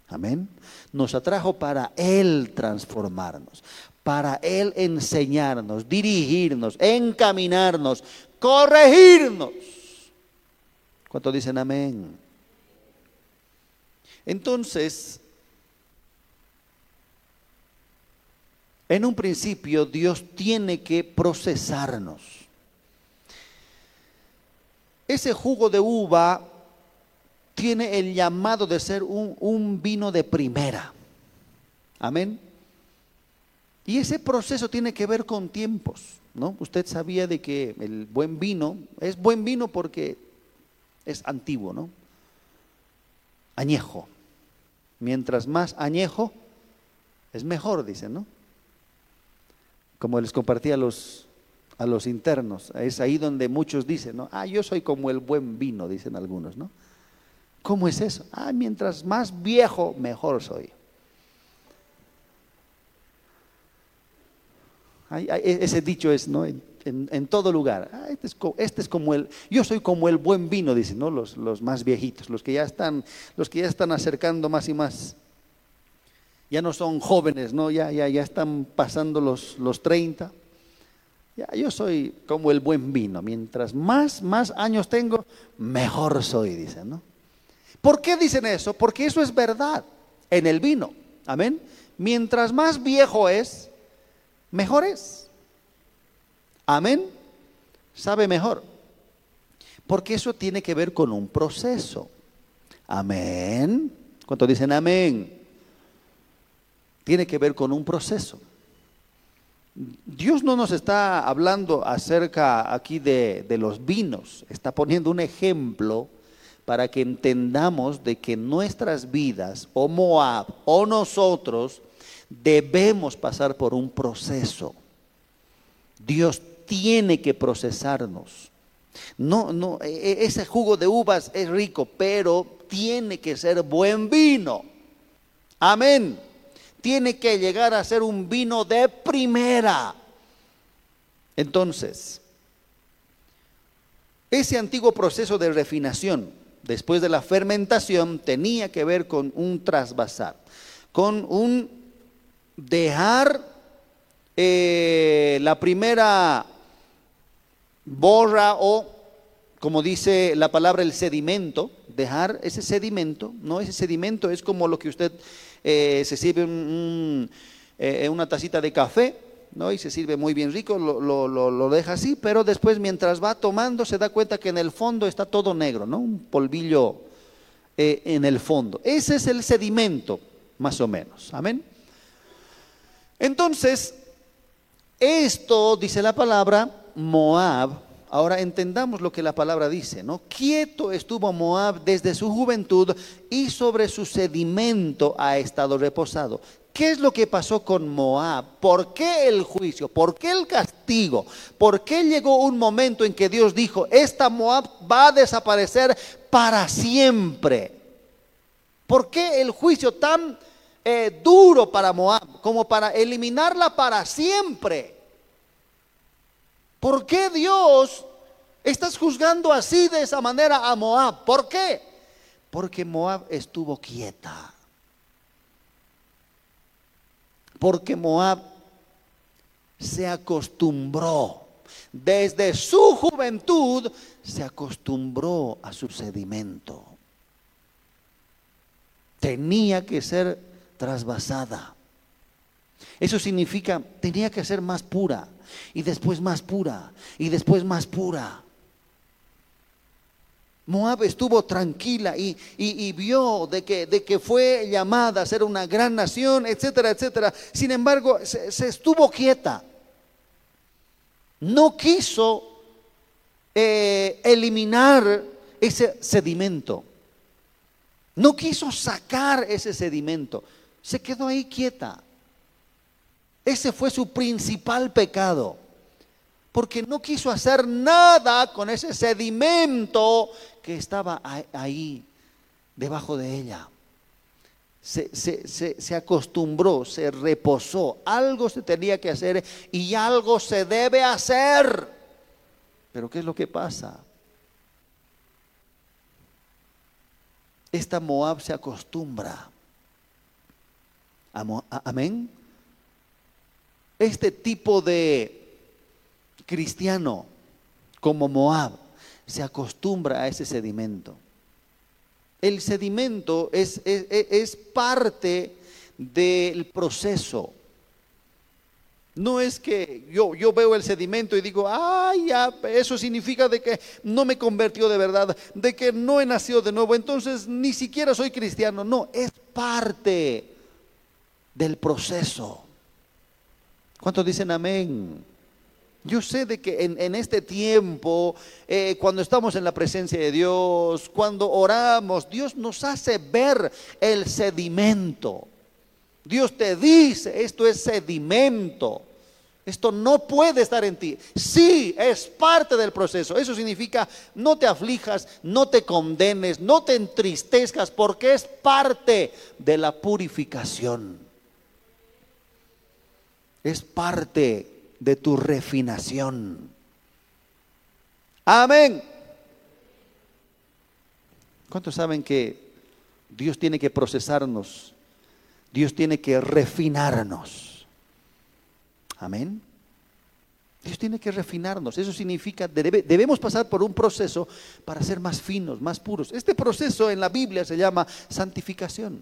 Amén. Nos atrajo para Él transformarnos, para Él enseñarnos, dirigirnos, encaminarnos, corregirnos. ¿Cuántos dicen amén? Entonces, en un principio Dios tiene que procesarnos. Ese jugo de uva tiene el llamado de ser un, vino de primera. Amén. Y ese proceso tiene que ver con tiempos, ¿no? Usted sabía de que el buen vino es buen vino porque es antiguo, ¿no? Añejo. Mientras más añejo, es mejor, dicen, ¿no? Como les compartí a los, a los internos, es ahí donde muchos dicen, ¿no? Ah, yo soy como el buen vino, dicen algunos, ¿no? ¿Cómo es eso? Ah, mientras más viejo, mejor soy. E, ese dicho es ¿no? en, todo lugar. Ah, este, este, es, como el, yo soy como el buen vino, dicen ¿no? los, los, más viejitos, los que ya están, los que ya están acercando más y más. Ya no son jóvenes, ¿no? Ya, ya, ya están pasando los, los 30. Ya, yo soy como el buen vino. Mientras más, más años tengo, mejor soy, dicen, ¿no? ¿Por qué dicen eso? Porque eso es verdad en el vino. Amén. Mientras más viejo es, mejores. Amén. Sabe mejor. Porque eso tiene que ver con un proceso. Amén. ¿Cuántos dicen amén? Tiene que ver con un proceso. Dios no nos está hablando acerca aquí de, de los vinos, está poniendo un ejemplo para que entendamos de que nuestras vidas, o Moab, o nosotros, debemos pasar por un proceso. Dios tiene que procesarnos. No, no, e, e, ese jugo de uvas es rico, pero tiene que ser buen vino. Amén. Tiene que llegar a ser un vino de primera. Entonces, ese antiguo proceso de refinación, después de la fermentación, tenía que ver con un trasvasar, con un dejar eh, la primera borra o, como dice la palabra, el sedimento, dejar ese sedimento, ¿no? Ese sedimento es como lo que usted eh, se sirve eh, una tacita de café, ¿no? Y se sirve muy bien rico, lo, lo, deja así, pero después mientras va tomando se da cuenta que en el fondo está todo negro, ¿no? Un polvillo en el fondo. Ese es el sedimento, más o menos. Amén. Entonces, esto, dice la palabra, Moab, ahora entendamos lo que la palabra dice, ¿no? Quieto estuvo Moab desde su juventud y sobre su sedimento ha estado reposado. ¿Qué es lo que pasó con Moab? ¿Por qué el juicio? ¿Por qué el castigo? ¿Por qué llegó un momento en que Dios dijo, esta Moab va a desaparecer para siempre? ¿Por qué el juicio tan eh, duro para Moab, como para eliminarla para siempre. ¿Por qué Dios estás juzgando así de esa manera a Moab? ¿Por qué? Porque Moab estuvo quieta. Porque Moab se acostumbró, desde su juventud se acostumbró a su sedimento. Tenía que ser trasvasada. Eso significa, tenía que ser más pura, y después más pura, y después más pura. Moab estuvo tranquila y, y, vio de que, de que, fue llamada a ser una gran nación, etcétera, etcétera. Sin embargo, se, estuvo quieta. No quiso eh, eliminar ese sedimento. No quiso sacar ese sedimento. Se quedó ahí quieta. Ese fue su principal pecado. Porque no quiso hacer nada con ese sedimento que estaba ahí, debajo de ella. Se, se, acostumbró, se reposó. Algo se tenía que hacer y algo se debe hacer. Pero ¿qué es lo que pasa? Esta Moab se acostumbra. Amén. Este tipo de cristiano como Moab se acostumbra a ese sedimento. El sedimento es, es, parte del proceso. No es que yo, yo veo el sedimento y digo, ay, ya, eso significa de que no me convirtió de verdad, de que no he nacido de nuevo, entonces ni siquiera soy cristiano. No, es parte del proceso. ¿Cuántos dicen amén? Yo sé de que en, este tiempo, eh, cuando estamos en la presencia de Dios, cuando oramos, Dios nos hace ver el sedimento. Dios te dice, esto es sedimento. Esto no puede estar en ti. Sí, es parte del proceso. Eso significa no te aflijas, no te condenes, no te entristezcas, porque es parte de la purificación. Es parte de tu refinación. Amén. ¿Cuántos saben que Dios tiene que procesarnos? Dios tiene que refinarnos. Amén. Dios tiene que refinarnos. Eso significa, debemos pasar por un proceso para ser más finos, más puros. Este proceso en la Biblia se llama santificación.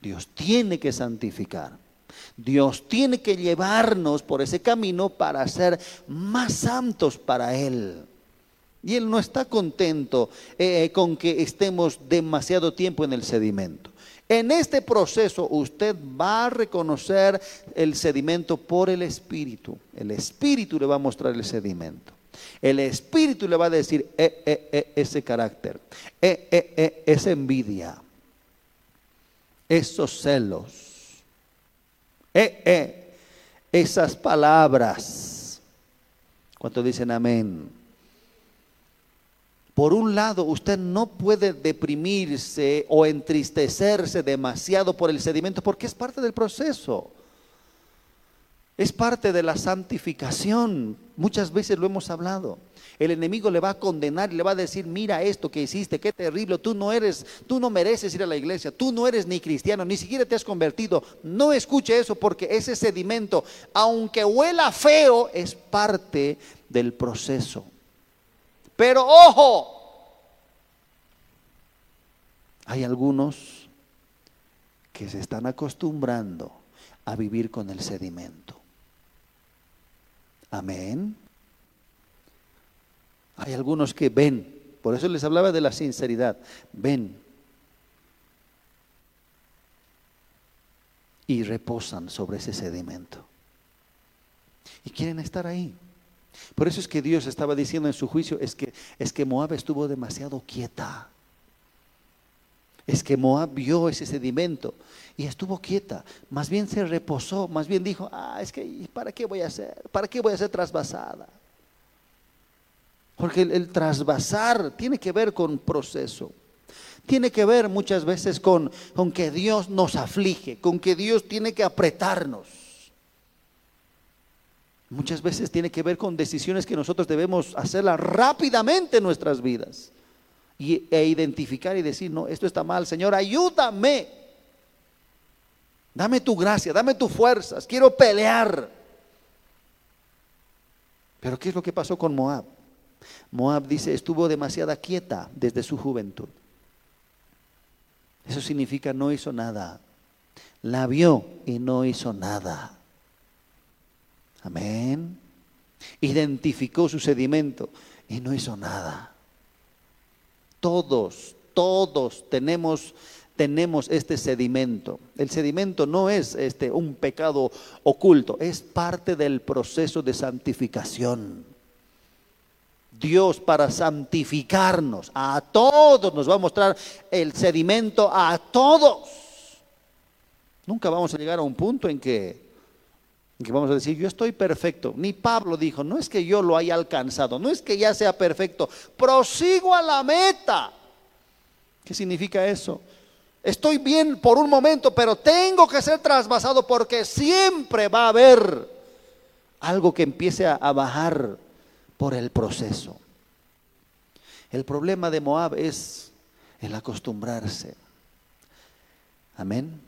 Dios tiene que santificar. Dios tiene que llevarnos por ese camino para ser más santos para Él. Y Él no está contento eh, con que estemos demasiado tiempo en el sedimento. En este proceso usted va a reconocer el sedimento por el Espíritu. El Espíritu le va a mostrar el sedimento. El Espíritu le va a decir eh, eh, ese carácter, esa envidia, esos celos eh, eh, esas palabras. ¿Cuántos dicen amén? Por un lado, usted no puede deprimirse o entristecerse demasiado por el sedimento porque es parte del proceso. Es parte de la santificación. Muchas veces lo hemos hablado. El enemigo le va a condenar y le va a decir, mira esto que hiciste, qué terrible, tú no eres, tú no mereces ir a la iglesia, tú no eres ni cristiano, ni siquiera te has convertido. No escuche eso porque ese sedimento, aunque huela feo, es parte del proceso. Pero ojo, hay algunos que se están acostumbrando a vivir con el sedimento. Amén. Hay algunos que ven, por eso les hablaba de la sinceridad, ven y reposan sobre ese sedimento. Y quieren estar ahí. Por eso es que Dios estaba diciendo en su juicio, es que, es que Moab estuvo demasiado quieta. Es que Moab vio ese sedimento y estuvo quieta. Más bien se reposó, más bien dijo, ah, es que ¿para qué voy a hacer? ¿Para qué voy a ser trasvasada? Porque el, trasvasar tiene que ver con proceso. Tiene que ver muchas veces con, con que Dios nos aflige, con que Dios tiene que apretarnos. Muchas veces tiene que ver con decisiones que nosotros debemos hacerlas rápidamente en nuestras vidas. Y, e identificar y decir, no, esto está mal, Señor, ayúdame. Dame tu gracia, dame tus fuerzas, quiero pelear. Pero ¿qué es lo que pasó con Moab? Moab dice, estuvo demasiada quieta desde su juventud. Eso significa no hizo nada. La vio y no hizo nada. Amén. Identificó su sedimento y no hizo nada. Todos, todos tenemos tenemos este sedimento. El sedimento no es este un pecado oculto, es parte del proceso de santificación. Dios para santificarnos a todos nos va a mostrar el sedimento a todos. Nunca vamos a llegar a un punto en que, que vamos a decir, yo estoy perfecto. Ni Pablo dijo, no es que yo lo haya alcanzado, no es que ya sea perfecto, prosigo a la meta. ¿Qué significa eso? Estoy bien por un momento, pero tengo que ser trasvasado porque siempre va a haber algo que empiece a, bajar por el proceso. El problema de Moab es el acostumbrarse. Amén.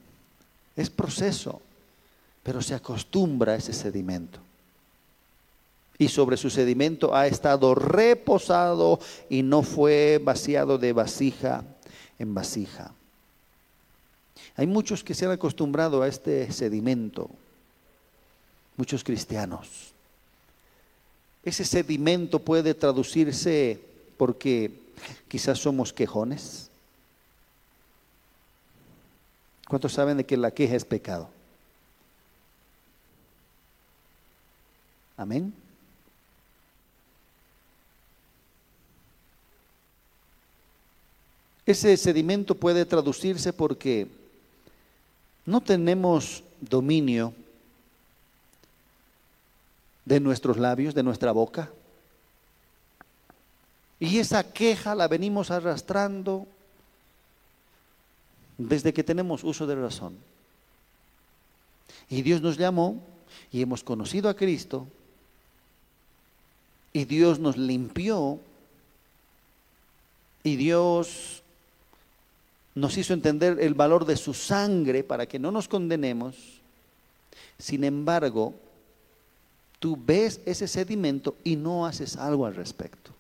Es proceso, pero se acostumbra a ese sedimento. Y sobre su sedimento ha estado reposado y no fue vaciado de vasija en vasija. Hay muchos que se han acostumbrado a este sedimento, muchos cristianos. Ese sedimento puede traducirse porque quizás somos quejones. ¿Cuántos saben de que la queja es pecado? Amén. Ese sedimento puede traducirse porque no tenemos dominio de nuestros labios, de nuestra boca. Y esa queja la venimos arrastrando desde que tenemos uso de razón. Y Dios nos llamó y hemos conocido a Cristo y Dios nos limpió y Dios nos hizo entender el valor de su sangre para que no nos condenemos. Sin embargo, tú ves ese sedimento y no haces algo al respecto.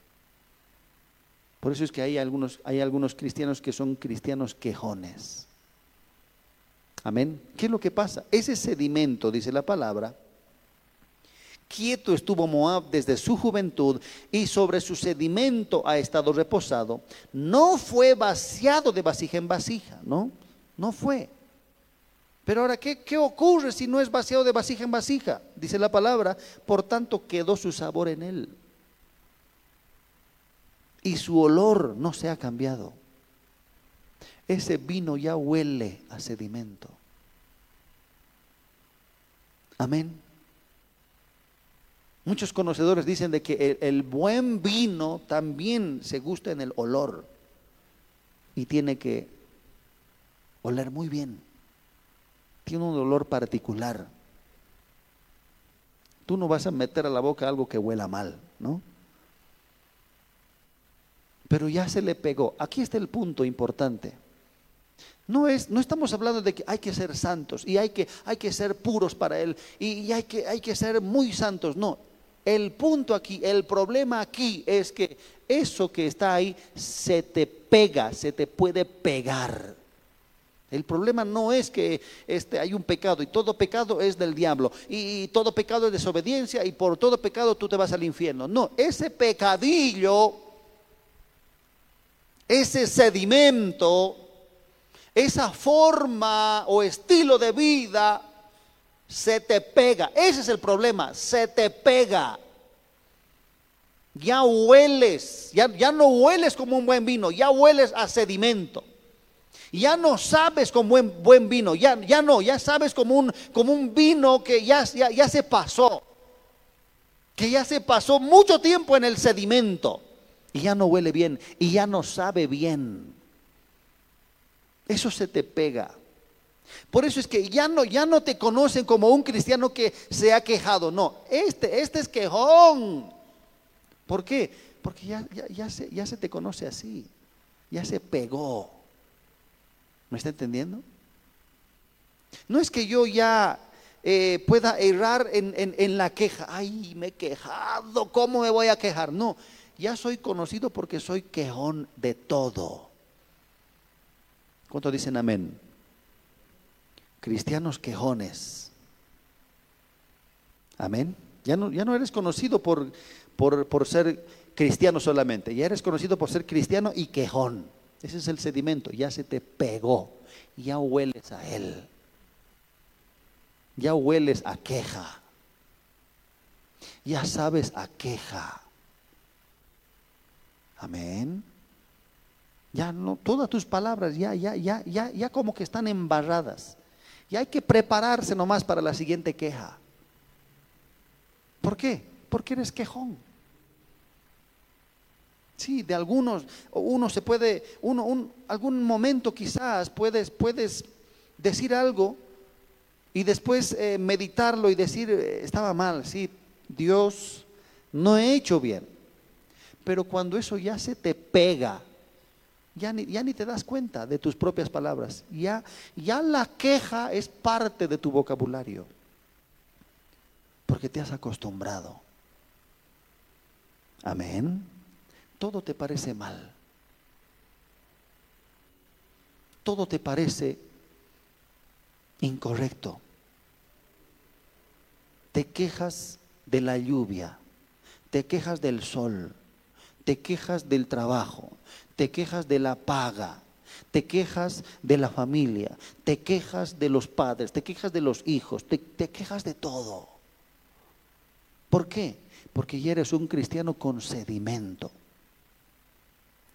Por eso es que hay algunos, hay algunos cristianos que son cristianos quejones. Amén. ¿Qué es lo que pasa? Ese sedimento, dice la palabra, Quieto estuvo Moab desde su juventud y sobre su sedimento ha estado reposado. No fue vaciado de vasija en vasija, ¿no? No fue. Pero ahora, ¿qué, ¿qué, ocurre si no es vaciado de vasija en vasija? Dice la palabra, por tanto quedó su sabor en él. Y su olor no se ha cambiado. Ese vino ya huele a sedimento. Amén. Muchos conocedores dicen de que el, buen vino también se gusta en el olor y tiene que oler muy bien. Tiene un olor particular. Tú no vas a meter a la boca algo que huela mal, ¿no? Pero ya se le pegó. Aquí está el punto importante. No, es, no estamos hablando de que hay que ser santos y hay que, hay que ser puros para Él y, hay, que, hay que ser muy santos. No, el punto aquí, el problema aquí es que eso que está ahí se te pega, se te puede pegar. El problema no es que este, hay un pecado y todo pecado es del diablo y, todo pecado es desobediencia y por todo pecado tú te vas al infierno. No, ese pecadillo, ese sedimento, esa forma o estilo de vida se te pega. Ese es el problema, se te pega. Ya hueles, ya, ya no hueles como un buen vino, ya hueles a sedimento. Ya no sabes como buen, buen vino, ya, ya no, ya sabes como un, como un vino que ya, ya, ya se pasó, que ya se pasó mucho tiempo en el sedimento y ya no huele bien y ya no sabe bien. Eso se te pega. Por eso es que ya no, ya no te conocen como un cristiano que se ha quejado. No, este, este es quejón. ¿Por qué? Porque ya, ya, se, ya se te conoce así. Ya se pegó. ¿Me está entendiendo? No es que yo ya eh, pueda errar en, en, la queja. Ay, me he quejado, ¿cómo me voy a quejar? No, ya soy conocido porque soy quejón de todo. ¿Cuántos dicen amén? Cristianos quejones. Amén. Ya no, ya no eres conocido por, por, ser cristiano solamente, ya eres conocido por ser cristiano y quejón. Ese es el sedimento, ya se te pegó, ya hueles a él, ya hueles a queja, ya sabes a queja. Amén. Ya no, todas tus palabras ya, ya, ya, ya, ya como que están embarradas. Y hay que prepararse nomás para la siguiente queja. ¿Por qué? Porque eres quejón. Sí, de algunos, uno se puede, uno, un, algún momento quizás puedes, puedes decir algo y después eh, meditarlo y decir, eh, estaba mal, sí, Dios, no he hecho bien. Pero cuando eso ya se te pega, ya ni, te das cuenta de tus propias palabras. Ya, ya la queja es parte de tu vocabulario. Porque te has acostumbrado. Amén todo te parece mal. Todo te parece incorrecto. Te quejas de la lluvia, te quejas del sol, te quejas del trabajo, te quejas de la paga, te quejas de la familia, te quejas de los padres, te quejas de los hijos, te, te quejas de todo. ¿Por qué? Porque ya eres un cristiano con sedimento.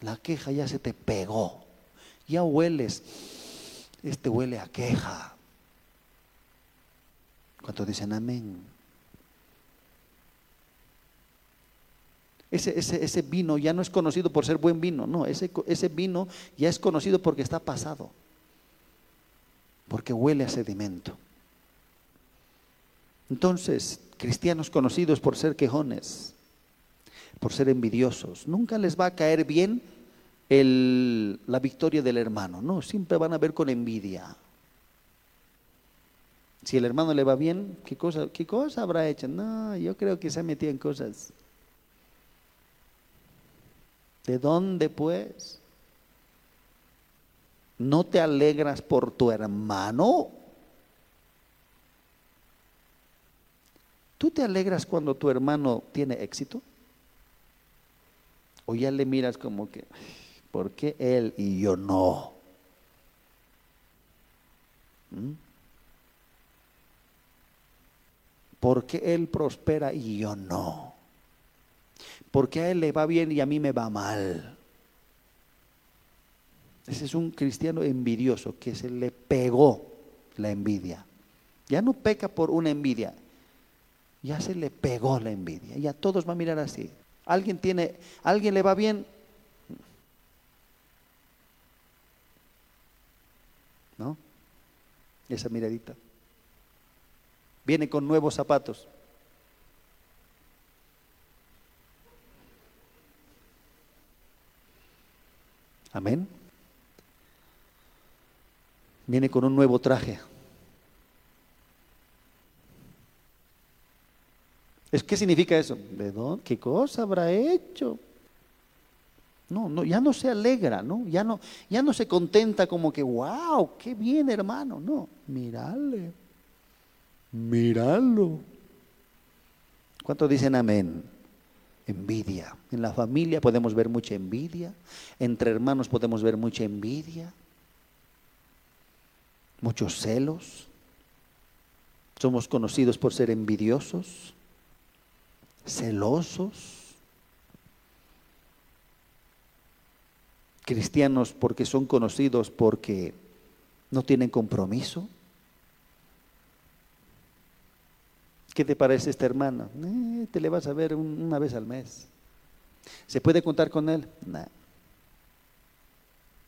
La queja ya se te pegó. Ya hueles. Este huele a queja. ¿Cuántos dicen amén? Ese, ese, ese, vino ya no es conocido por ser buen vino, no, ese, ese vino ya es conocido porque está pasado, porque huele a sedimento. Entonces, cristianos conocidos por ser quejones, por ser envidiosos. Nunca les va a caer bien la victoria del hermano. No, siempre van a ver con envidia. Si el hermano le va bien, ¿qué cosa, qué cosa habrá hecho? No, yo creo que se ha metido en cosas. ¿De dónde pues? ¿No te alegras por tu hermano? ¿Tú te alegras cuando tu hermano tiene éxito? O ya le miras como que, ¿por qué él y yo no? ¿Mm? ¿Por qué él prospera y yo no? ¿Por qué a él le va bien y a mí me va mal? Ese es un cristiano envidioso que se le pegó la envidia. Ya no peca por una envidia, ya se le pegó la envidia. Ya todos van a mirar así. Alguien tiene, alguien le va bien. ¿No? Esa miradita. Viene con nuevos zapatos. Amén. Viene con un nuevo traje. ¿Qué significa eso? ¿De dónde? ¿Qué cosa habrá hecho? No, no, ya no se alegra, ¿no? Ya no, ya no se contenta como que, wow, qué bien hermano. No, mirale, míralo. ¿Cuántos dicen amén? Envidia. En la familia podemos ver mucha envidia. Entre hermanos podemos ver mucha envidia. Muchos celos. Somos conocidos por ser envidiosos celosos, cristianos porque son conocidos porque no tienen compromiso. ¿Qué te parece esta hermana? Eh, te le vas a ver una vez al mes. ¿Se puede contar con él?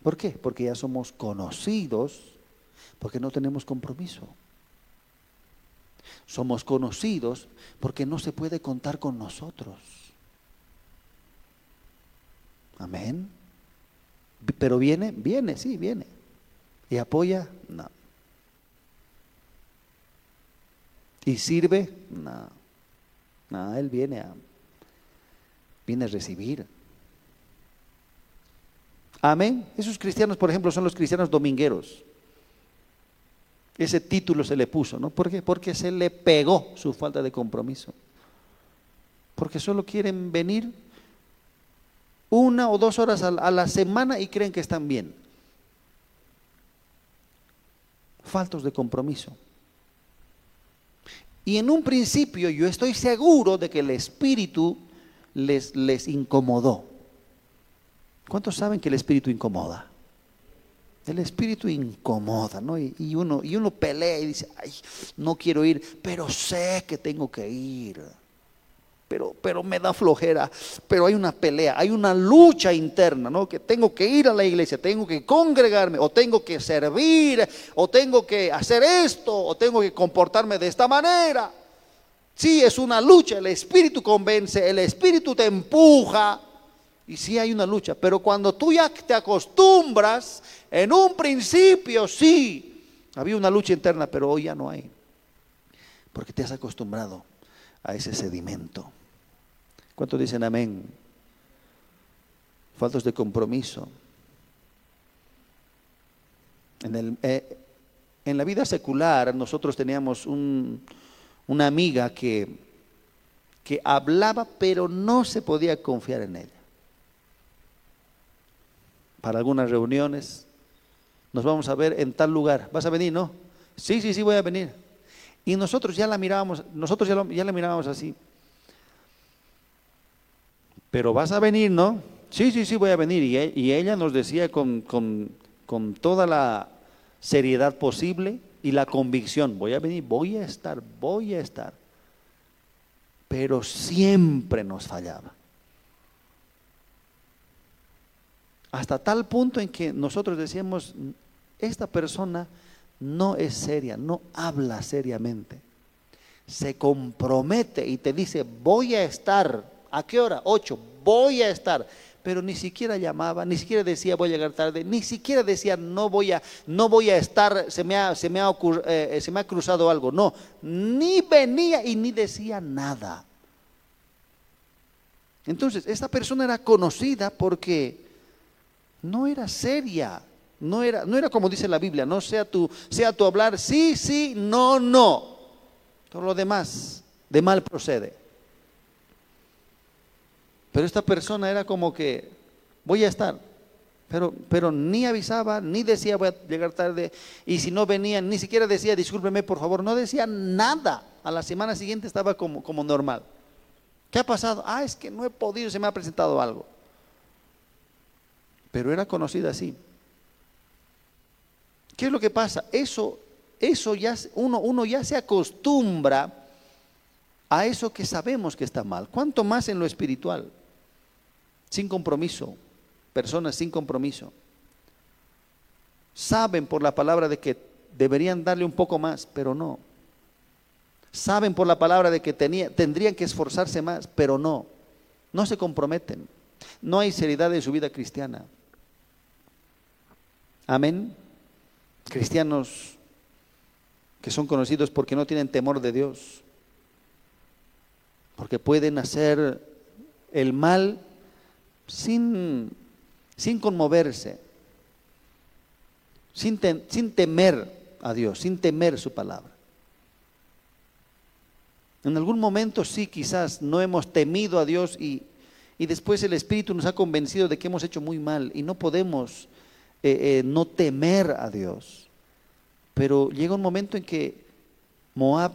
¿Por qué? Porque ya somos conocidos, porque no tenemos compromiso. Somos conocidos porque no se puede contar con nosotros. Amén. Pero viene, viene, sí, viene. ¿Y apoya? No. ¿Y sirve? No. No, Él viene a, viene a recibir. Amén. Esos cristianos, por ejemplo, son los cristianos domingueros. Ese título se le puso, ¿no? ¿Por qué? Porque se le pegó su falta de compromiso. Porque solo quieren venir una o dos horas a la semana y creen que están bien. Faltos de compromiso. Y en un principio yo estoy seguro de que el Espíritu les, les incomodó. ¿Cuántos saben que el Espíritu incomoda? El Espíritu incomoda, ¿no? Y, uno, y uno pelea y dice, ay, no quiero ir, pero sé que tengo que ir. Pero, pero me da flojera, pero hay una pelea, hay una lucha interna, ¿no? Que tengo que ir a la iglesia, tengo que congregarme, o tengo que servir, o tengo que hacer esto, o tengo que comportarme de esta manera. Sí, es una lucha, el Espíritu convence, el Espíritu te empuja, y sí hay una lucha, pero cuando tú ya te acostumbras, en un principio sí, había una lucha interna, pero hoy ya no hay, porque te has acostumbrado a ese sedimento. ¿Cuántos dicen amén? Faltos de compromiso. En, el, eh, en la vida secular nosotros teníamos una amiga que, que hablaba pero no se podía confiar en ella. Para algunas reuniones nos vamos a ver en tal lugar. ¿Vas a venir, no? Sí, sí, sí, voy a venir. Y nosotros ya la mirábamos, nosotros ya, ya la mirábamos así pero vas a venir, ¿no? Sí, sí, sí, voy a venir. Y, ella nos decía con, con toda la seriedad posible y la convicción, voy a venir, voy a estar, voy a estar. Pero siempre nos fallaba. Hasta tal punto en que nosotros decíamos, esta persona no es seria, no habla seriamente. Se compromete y te dice, voy a estar ¿A qué hora? Ocho. Voy a estar. Pero ni siquiera llamaba, ni siquiera decía voy a llegar tarde, ni siquiera decía no voy a, no voy a estar, se me, ha, se, me ha, eh, se me ha cruzado algo. No, ni venía y ni decía nada. Entonces, esta persona era conocida porque no era seria, no era, no era como dice la Biblia, no sea tu, sea tu hablar sí, sí, no, no. Todo lo demás de mal procede. Pero esta persona era como que voy a estar, pero, pero ni avisaba, ni decía voy a llegar tarde, y si no venía, ni siquiera decía discúlpeme por favor, no decía nada. A la semana siguiente estaba como, como normal. ¿Qué ha pasado? Ah, es que no he podido, se me ha presentado algo. Pero era conocida así. ¿Qué es lo que pasa? Eso, eso ya uno, uno ya se acostumbra a eso que sabemos que está mal. ¿Cuánto más en lo espiritual? Sin compromiso, personas sin compromiso. Saben por la palabra de que deberían darle un poco más, pero no. Saben por la palabra de que tendrían que esforzarse más, pero no. No se comprometen. No hay seriedad en su vida cristiana. Amén. Cristianos que son conocidos porque no tienen temor de Dios, porque pueden hacer el mal sin, sin conmoverse, sin, sin temer a Dios, sin temer su palabra. En algún momento sí, quizás no hemos temido a Dios y, y, después el Espíritu nos ha convencido de que hemos hecho muy mal y no podemos eh, eh, no temer a Dios. Pero llega un momento en que Moab,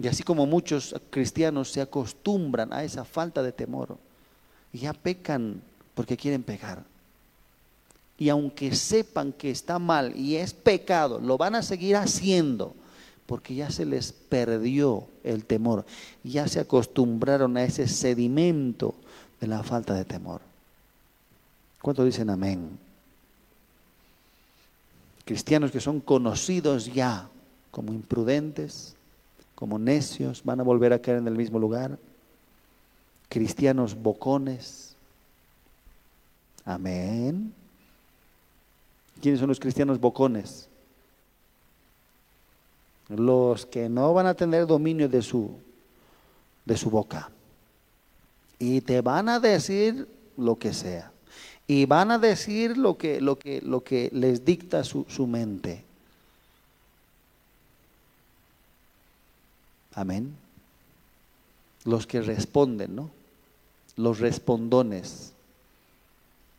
y así como muchos cristianos, se acostumbran a esa falta de temor ya pecan porque quieren pecar. Y aunque sepan que está mal y es pecado, lo van a seguir haciendo porque ya se les perdió el temor, ya se acostumbraron a ese sedimento de la falta de temor. ¿Cuántos dicen amén? Cristianos que son conocidos ya como imprudentes, como necios, van a volver a caer en el mismo lugar cristianos bocones. Amén. ¿Quiénes son los cristianos bocones? Los que no van a tener dominio de su, de su boca. Y te van a decir lo que sea. Y van a decir lo que, lo que, lo que les dicta su, su mente. Amén. Los que responden, ¿no? Los respondones.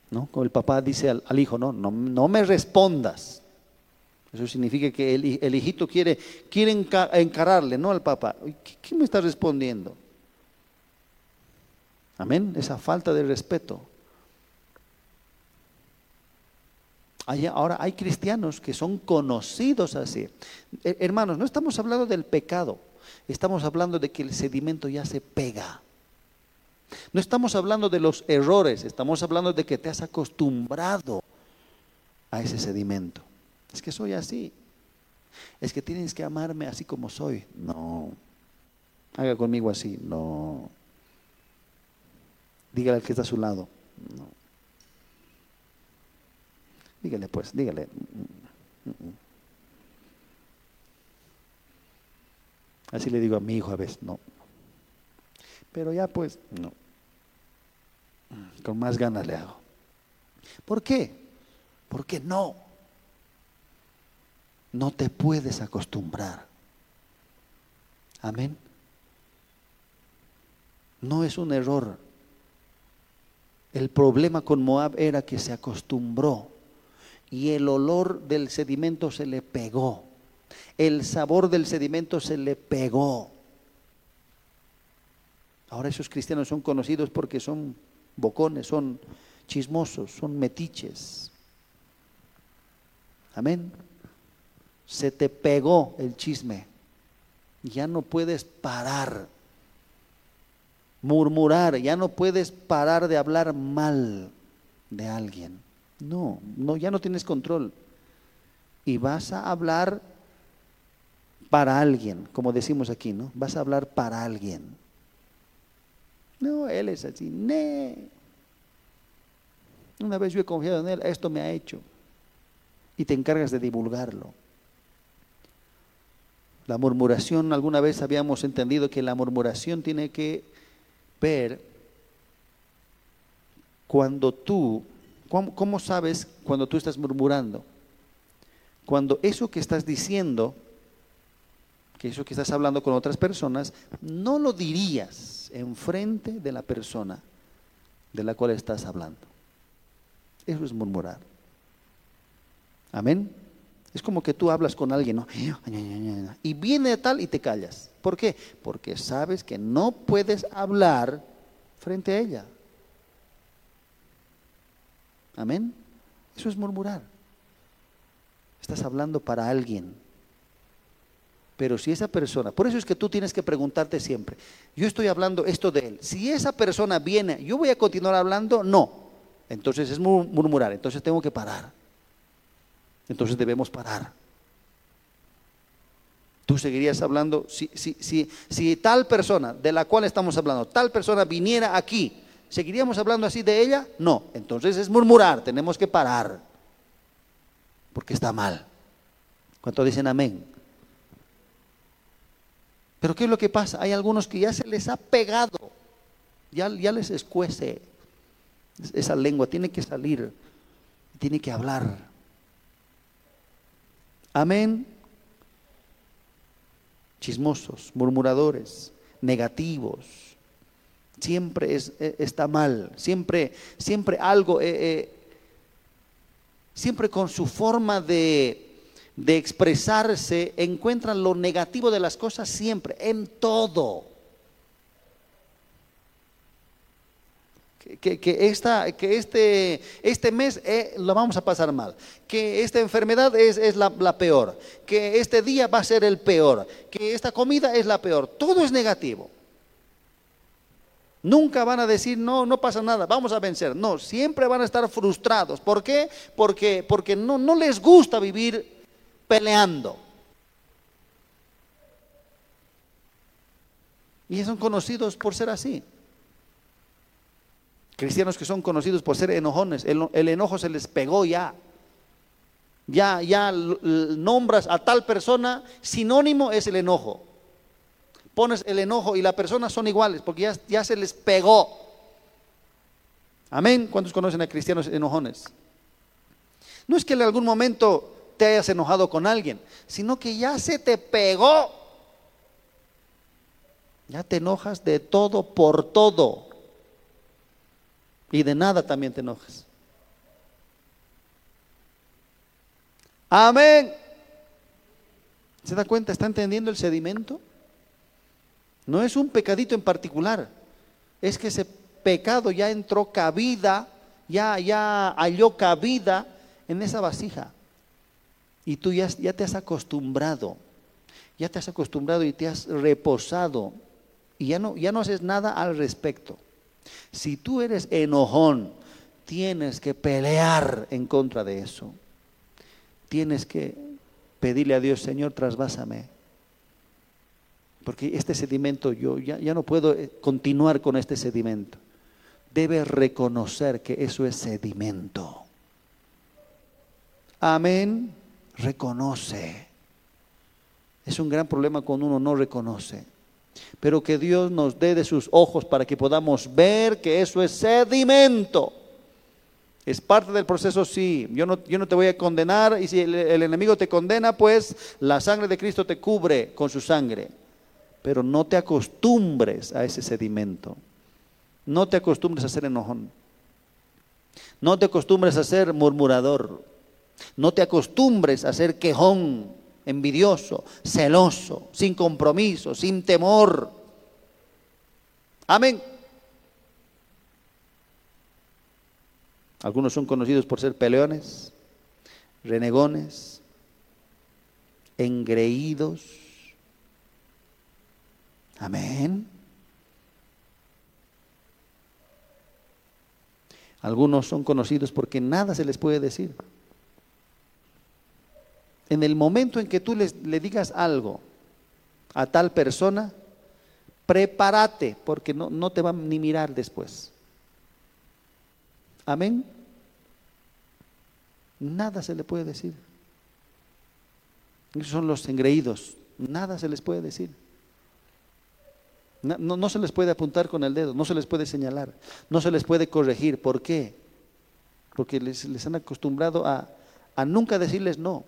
¿no? Como el papá dice al, hijo, no, no, no, me respondas. Eso significa que el, hijito quiere, quiere encararle, no al papá. ¿Qué, ¿Qué me está respondiendo? Amén, esa falta de respeto. ahora hay cristianos que son conocidos así. Hermanos, no estamos hablando del pecado, estamos hablando de que el sedimento ya se pega. No estamos hablando de los errores, estamos hablando de que te has acostumbrado a ese sedimento. Es que soy así. Es que tienes que amarme así como soy. No. Haga conmigo así. No. Dígale al que está a su lado. No. Dígale pues, dígale. Así le digo a mi hijo a veces, no. Pero ya pues, no. Con más ganas le hago. ¿Por qué? Porque no. No te puedes acostumbrar. Amén. No es un error. El problema con Moab era que se acostumbró y el olor del sedimento se le pegó. El sabor del sedimento se le pegó. Ahora esos cristianos son conocidos porque son bocones, son chismosos, son metiches. Amén. Se te pegó el chisme. Ya no puedes parar. Murmurar, ya no puedes parar de hablar mal de alguien. No, no, ya no tienes control. Y vas a hablar para alguien, como decimos aquí, ¿no? Vas a hablar para alguien. No, él es así. Ne. Una vez yo he confiado en él, esto me ha hecho. Y te encargas de divulgarlo. La murmuración, alguna vez habíamos entendido que la murmuración tiene que ver cuando tú ¿Cómo, sabes cuando tú estás murmurando? Cuando eso que estás diciendo, que eso que estás hablando con otras personas, no lo dirías enfrente de la persona de la cual estás hablando. Eso es murmurar. Amén. Es como que tú hablas con alguien, ¿no? Y viene tal y te callas. ¿Por qué? Porque sabes que no puedes hablar frente a ella. Amén. Eso es murmurar. Estás hablando para alguien. Pero si esa persona, por eso es que tú tienes que preguntarte siempre, yo estoy hablando esto de él, si esa persona viene, yo voy a continuar hablando, no. Entonces es murmurar, entonces tengo que parar. Entonces debemos parar. Tú seguirías hablando, si, si, si, si tal persona de la cual estamos hablando, tal persona viniera aquí ¿Seguiríamos hablando así de ella? No. Entonces es murmurar, tenemos que parar. Porque está mal. ¿Cuánto dicen amén? Pero ¿qué es lo que pasa? Hay algunos que ya se les ha pegado, ya, ya les escuece esa lengua, tiene que salir, tiene que hablar. Amén. Chismosos, murmuradores, negativos, siempre es, e, está mal, siempre, siempre algo, eh, eh, siempre con su forma de, de expresarse encuentran lo negativo de las cosas siempre, en todo. Que, que, esta, que este, este mes eh, lo vamos a pasar mal, que esta enfermedad es, es la, la, peor, que este día va a ser el peor, que esta comida es la peor, todo es negativo. Nunca van a decir, no, no pasa nada, vamos a vencer. No, siempre van a estar frustrados. ¿Por qué? Porque, porque no, no les gusta vivir peleando. Y son conocidos por ser así. Cristianos que son conocidos por ser enojones. El, enojo se les pegó ya. Ya, ya nombras a tal persona, sinónimo es el enojo pones el enojo y la persona son iguales porque ya, ya se les pegó. Amén. ¿Cuántos conocen a cristianos enojones? No es que en algún momento te hayas enojado con alguien, sino que ya se te pegó. Ya te enojas de todo por todo. Y de nada también te enojas. Amén. ¿Se da cuenta? ¿Está entendiendo el sedimento? No es un pecadito en particular. Es que ese pecado ya entró cabida, ya, ya halló cabida en esa vasija. Y tú ya, te has acostumbrado, ya te has acostumbrado y te has reposado. Y ya no, haces nada al respecto. Si tú eres enojón, tienes que pelear en contra de eso. Tienes que pedirle a Dios, Señor, trasvásame. Porque este sedimento, yo ya, no puedo eh, continuar con este sedimento. Debe reconocer que eso es sedimento. Amén. Reconoce. Es un gran problema cuando uno no reconoce. Pero que Dios nos dé de sus ojos para que podamos ver que eso es sedimento. Es parte del proceso, sí. Yo no, yo no te voy a condenar y si el, el, enemigo te condena, pues la sangre de Cristo te cubre con su sangre. Pero no te acostumbres a ese sedimento. No te acostumbres a ser enojón. No te acostumbres a ser murmurador. No te acostumbres a ser quejón, envidioso, celoso, sin compromiso, sin temor. Amén. Algunos son conocidos por ser peleones, renegones, engreídos. Amén. Algunos son conocidos porque nada se les puede decir. En el momento en que tú les, le digas algo a tal persona, prepárate porque no, no te va ni mirar después. Amén. Nada se le puede decir. Esos son los engreídos. Nada se les puede decir. No, no, se les puede apuntar con el dedo, no se les puede señalar, no se les puede corregir. ¿Por qué? Porque les, les han acostumbrado a, a nunca decirles no.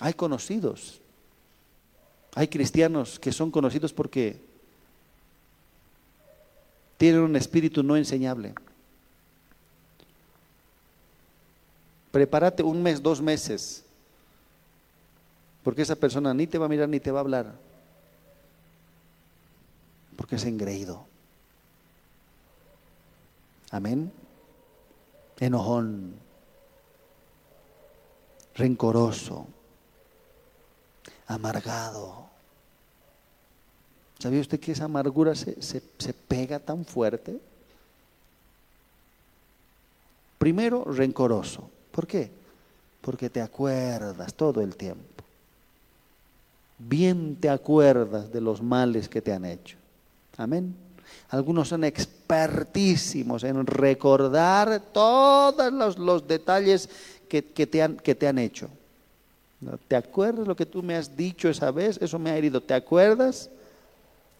Hay conocidos, hay cristianos que son conocidos porque tienen un espíritu no enseñable. Prepárate un mes, dos meses, porque esa persona ni te va a mirar ni te va a hablar, porque es engreído. Amén. Enojón, rencoroso, amargado. ¿Sabía usted que esa amargura se, se, se pega tan fuerte? Primero, rencoroso. ¿Por qué? Porque te acuerdas todo el tiempo. Bien te acuerdas de los males que te han hecho. Amén. Algunos son expertísimos en recordar todos los, los detalles que, que, te han, que te han hecho. ¿Te acuerdas lo que tú me has dicho esa vez? Eso me ha herido. ¿Te acuerdas?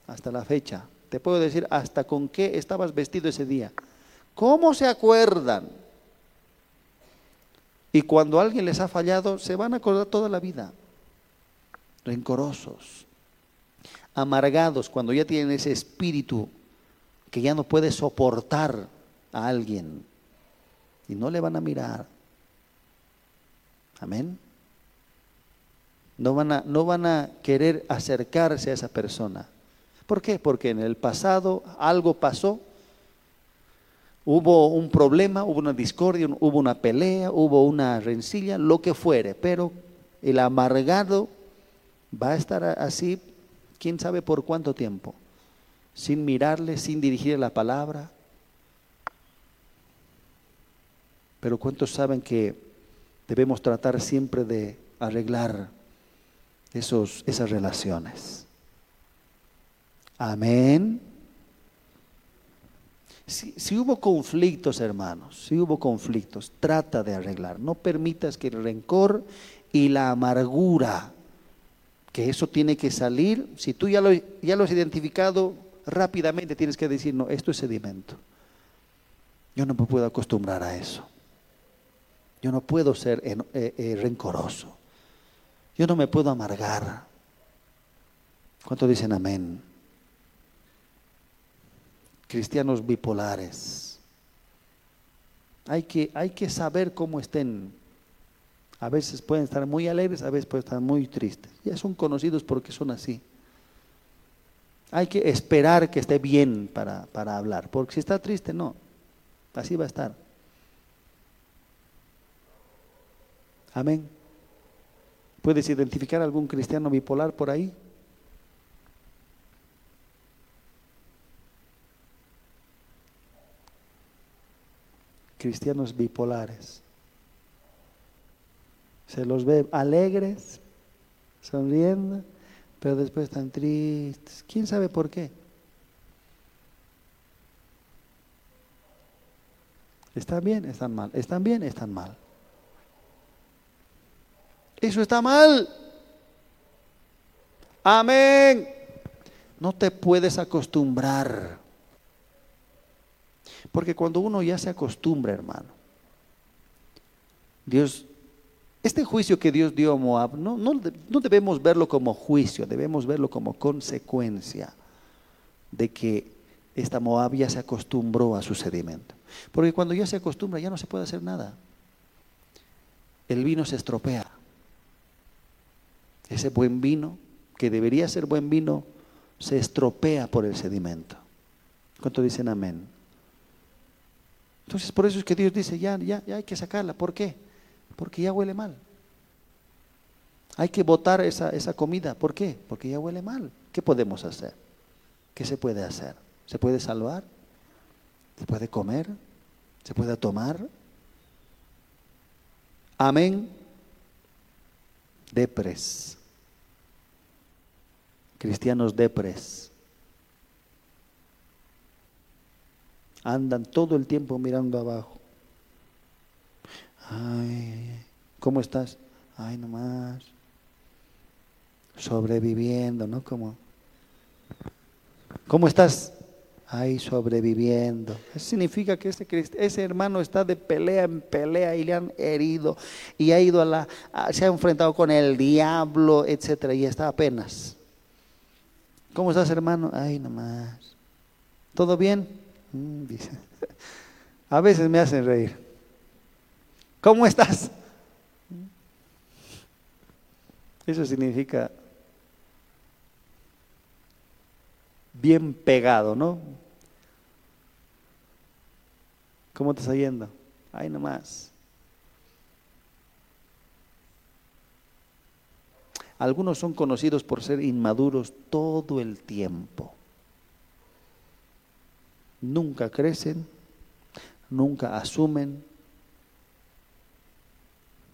hasta la fecha. Te puedo decir hasta con qué estabas vestido ese día. ¿Cómo se acuerdan? Y cuando alguien les ha fallado, se van a acordar toda la vida. Rencorosos, amargados, cuando ya tienen ese espíritu que ya no puede soportar a alguien y no le van a mirar. Amén. No van a, no van a querer acercarse a esa persona. ¿Por qué? Porque en el pasado algo pasó, hubo un problema, hubo una discordia, hubo una pelea, hubo una rencilla, lo que fuere, pero el amargado va a estar así, quién sabe por cuánto tiempo, sin mirarle, sin dirigirle la palabra. Pero ¿cuántos saben que debemos tratar siempre de arreglar esos, esas relaciones? Amén. Si, hubo conflictos, hermanos, si hubo conflictos, trata de arreglar. No permitas que el rencor y la amargura, que eso tiene que salir, si tú ya lo, ya lo has identificado, rápidamente tienes que decir, no, esto es sedimento. Yo no me puedo acostumbrar a eso. Yo no puedo ser eh, eh, rencoroso. Yo no me puedo amargar. ¿Cuánto dicen amén? cristianos bipolares. Hay que, hay que saber cómo estén. A veces pueden estar muy alegres, a veces pueden estar muy tristes. Ya son conocidos porque son así. Hay que esperar que esté bien para, para hablar, porque si está triste, no. Así va a estar. Amén. ¿Puedes identificar algún cristiano bipolar por ahí? Cristianos bipolares. Se los ve alegres, sonriendo, pero después están tristes. ¿Quién sabe por qué? ¿Están bien? ¿Están mal? ¿Están bien? ¿Están mal? Eso está mal. Amén. No te puedes acostumbrar. Porque cuando uno ya se acostumbra, hermano, Dios, este juicio que Dios dio a Moab, no, no, no debemos verlo como juicio, debemos verlo como consecuencia de que esta Moab ya se acostumbró a su sedimento. Porque cuando ya se acostumbra ya no se puede hacer nada. El vino se estropea. Ese buen vino, que debería ser buen vino, se estropea por el sedimento. ¿Cuánto dicen amén? Entonces por eso es que Dios dice, ya, ya, ya hay que sacarla. ¿Por qué? Porque ya huele mal. Hay que botar esa, esa comida. ¿Por qué? Porque ya huele mal. ¿Qué podemos hacer? ¿Qué se puede hacer? ¿Se puede salvar? ¿Se puede comer? ¿Se puede tomar? Amén. Depres. Cristianos depres. Andan todo el tiempo mirando abajo. Ay, ¿cómo estás? Ay, nomás. Sobreviviendo, ¿no? Como, ¿Cómo estás? Ay, sobreviviendo. Eso significa que ese, ese hermano está de pelea en pelea y le han herido y ha ido a la, se ha enfrentado con el diablo, etcétera, y está apenas. ¿Cómo estás, hermano? Ay, nomás. ¿Todo bien? Mm, dice. [LAUGHS] A veces me hacen reír. ¿Cómo estás? Eso significa bien pegado, ¿no? ¿Cómo te está yendo? Ay, nomás. Algunos son conocidos por ser inmaduros todo el tiempo. Nunca crecen, nunca asumen,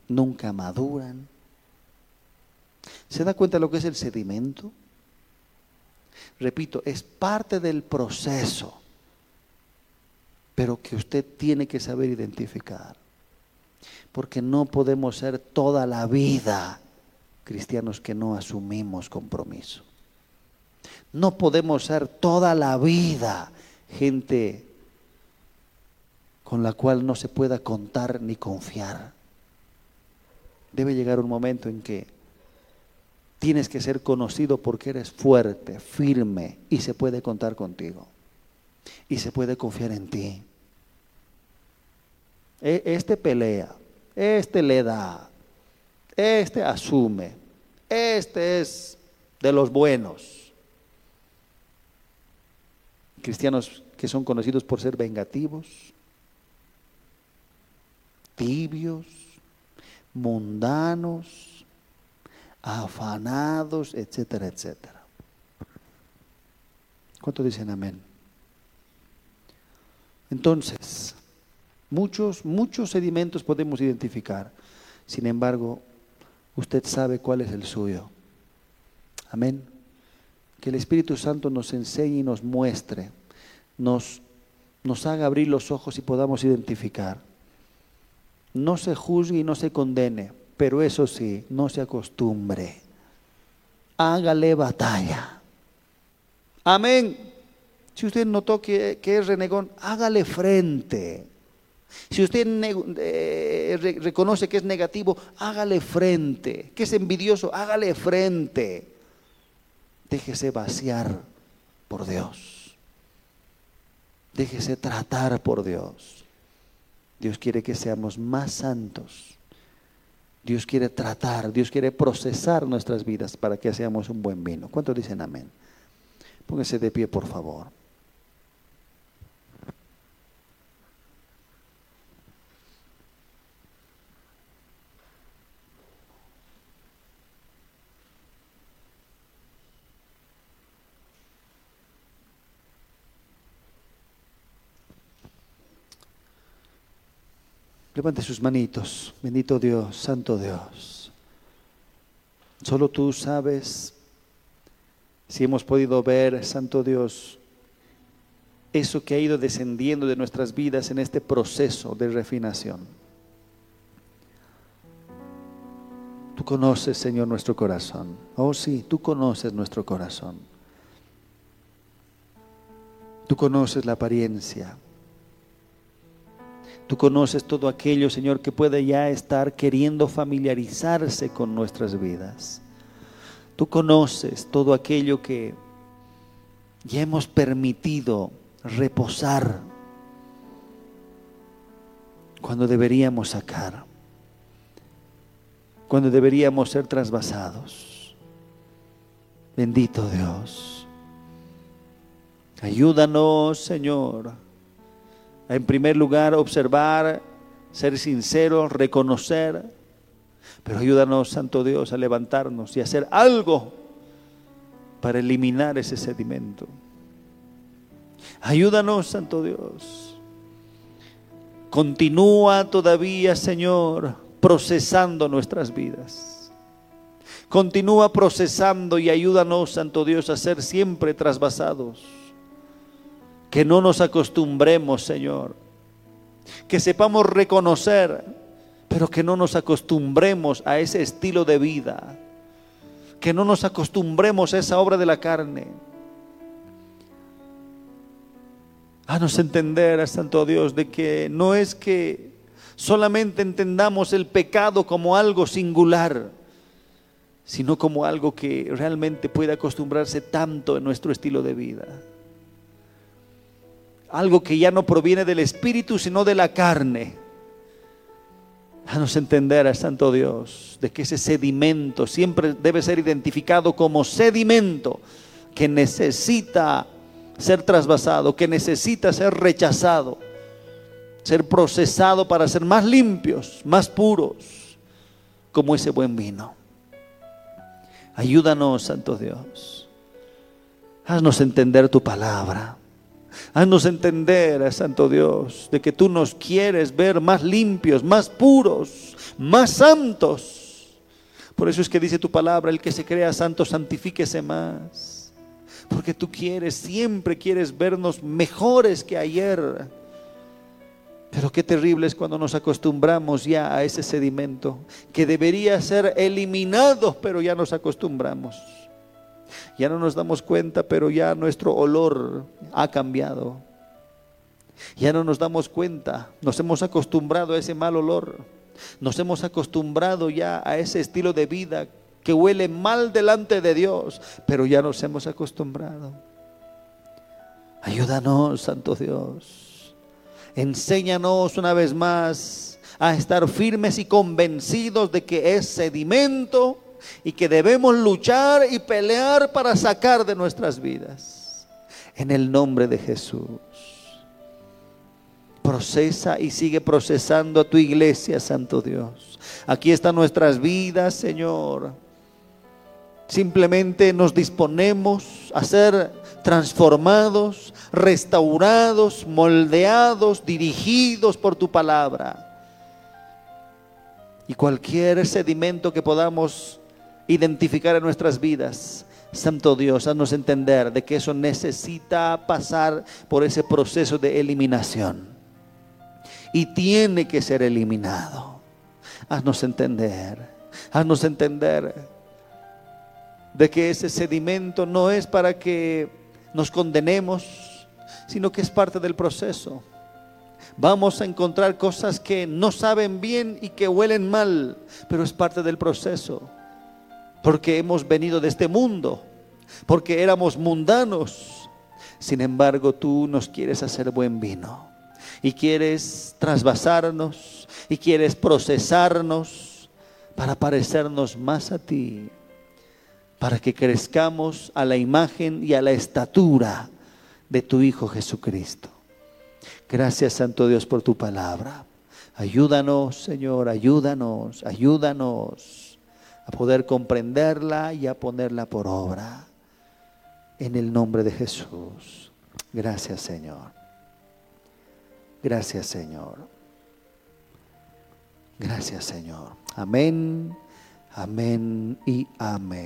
nunca maduran. ¿Se da cuenta de lo que es el sedimento? Repito, es parte del proceso, pero que usted tiene que saber identificar. Porque no podemos ser toda la vida cristianos que no asumimos compromiso. No podemos ser toda la vida gente con la cual no se pueda contar ni confiar. Debe llegar un momento en que tienes que ser conocido porque eres fuerte, firme y se puede contar contigo. Y se puede confiar en ti. E, este pelea, este le da, este asume. Este es de los buenos. Cristianos que son conocidos por ser vengativos, tibios, mundanos, afanados, etcétera, etcétera. ¿Cuánto dicen amén? Entonces, muchos, muchos sedimentos podemos identificar. Sin embargo, usted sabe cuál es el suyo. Amén. Que el Espíritu Santo nos enseñe y nos muestre, nos, nos haga abrir los ojos y podamos identificar. No se juzgue y no se condene, pero eso sí, no se acostumbre. Hágale batalla. Amén. Si usted notó que, que es renegón, hágale frente. Si usted eh, reconoce que es negativo, hágale frente. Que es envidioso, hágale frente. Déjese vaciar por Dios. Déjese tratar por Dios. Dios quiere que seamos más santos. Dios quiere tratar, Dios quiere procesar nuestras vidas para que seamos un buen vino. ¿Cuántos dicen amén? Póngase de pie, por favor. Levante sus manitos. Bendito Dios, Santo Dios. Solo tú sabes si hemos podido ver, Santo Dios, eso que ha ido descendiendo de nuestras vidas en este proceso de refinación. Tú conoces, Señor, nuestro corazón. Oh sí, tú conoces nuestro corazón. Tú conoces la apariencia. Tú conoces todo aquello, Señor, que puede ya estar queriendo familiarizarse con nuestras vidas. Tú conoces todo aquello que ya hemos permitido reposar cuando deberíamos sacar, cuando deberíamos ser trasvasados. Bendito Dios. Ayúdanos, Señor en primer lugar, observar, ser sinceros, reconocer, pero ayúdanos, Santo Dios, a levantarnos y hacer algo para eliminar ese sedimento. Ayúdanos, Santo Dios. Continúa todavía, Señor, procesando nuestras vidas. Continúa procesando y ayúdanos, Santo Dios, a ser siempre trasvasados que no nos acostumbremos, Señor. Que sepamos reconocer, pero que no nos acostumbremos a ese estilo de vida. Que no nos acostumbremos a esa obra de la carne. Haznos entender, Santo Dios, de que no es que solamente entendamos el pecado como algo singular, sino como algo que realmente puede acostumbrarse tanto en nuestro estilo de vida algo que ya no proviene del Espíritu, sino de la carne. Danos entender, Santo Dios, de que ese sedimento siempre debe ser identificado como sedimento que necesita ser trasvasado, que necesita ser rechazado, ser procesado para ser más limpios, más puros, como ese buen vino. Ayúdanos, Santo Dios. Haznos entender tu palabra. Haznos entender, Santo Dios, de que tú nos quieres ver más limpios, más puros, más santos. Por eso es que dice tu palabra, el que se crea santo, santifíquese más. Porque tú quieres, siempre quieres vernos mejores que ayer. Pero qué terrible es cuando nos acostumbramos ya a ese sedimento que debería ser eliminado, pero ya nos acostumbramos. Ya no nos damos cuenta, pero ya nuestro olor ha cambiado. Ya no nos damos cuenta, nos hemos acostumbrado a ese mal olor. Nos hemos acostumbrado ya a ese estilo de vida que huele mal delante de Dios, pero ya nos hemos acostumbrado. Ayúdanos, Santo Dios. Enséñanos una vez más a estar firmes y convencidos de que es sedimento y que debemos luchar y pelear para sacar de nuestras vidas. En el nombre de Jesús. Procesa y sigue procesando a tu iglesia, Santo Dios. Aquí están nuestras vidas, Señor. Simplemente nos disponemos a ser transformados, restaurados, moldeados, dirigidos por tu palabra. Y cualquier sedimento que podamos identificar en nuestras vidas. Santo Dios, haznos entender de que eso necesita pasar por ese proceso de eliminación. Y tiene que ser eliminado. Haznos entender, haznos entender de que ese sedimento no es para que nos condenemos, sino que es parte del proceso. Vamos a encontrar cosas que no saben bien y que huelen mal, pero es parte del proceso porque hemos venido de este mundo, porque éramos mundanos. Sin embargo, tú nos quieres hacer buen vino. y quieres trasvasarnos y quieres procesarnos para parecernos más a ti, para que crezcamos a la imagen y a la estatura de tu Hijo Jesucristo. Gracias Santo Dios por tu palabra. Ayúdanos, Señor, ayúdanos, ayúdanos a poder comprenderla y a ponerla por obra. En el nombre de Jesús. Gracias, Señor. Gracias, Señor. Gracias, Señor. Amén, amén y amén.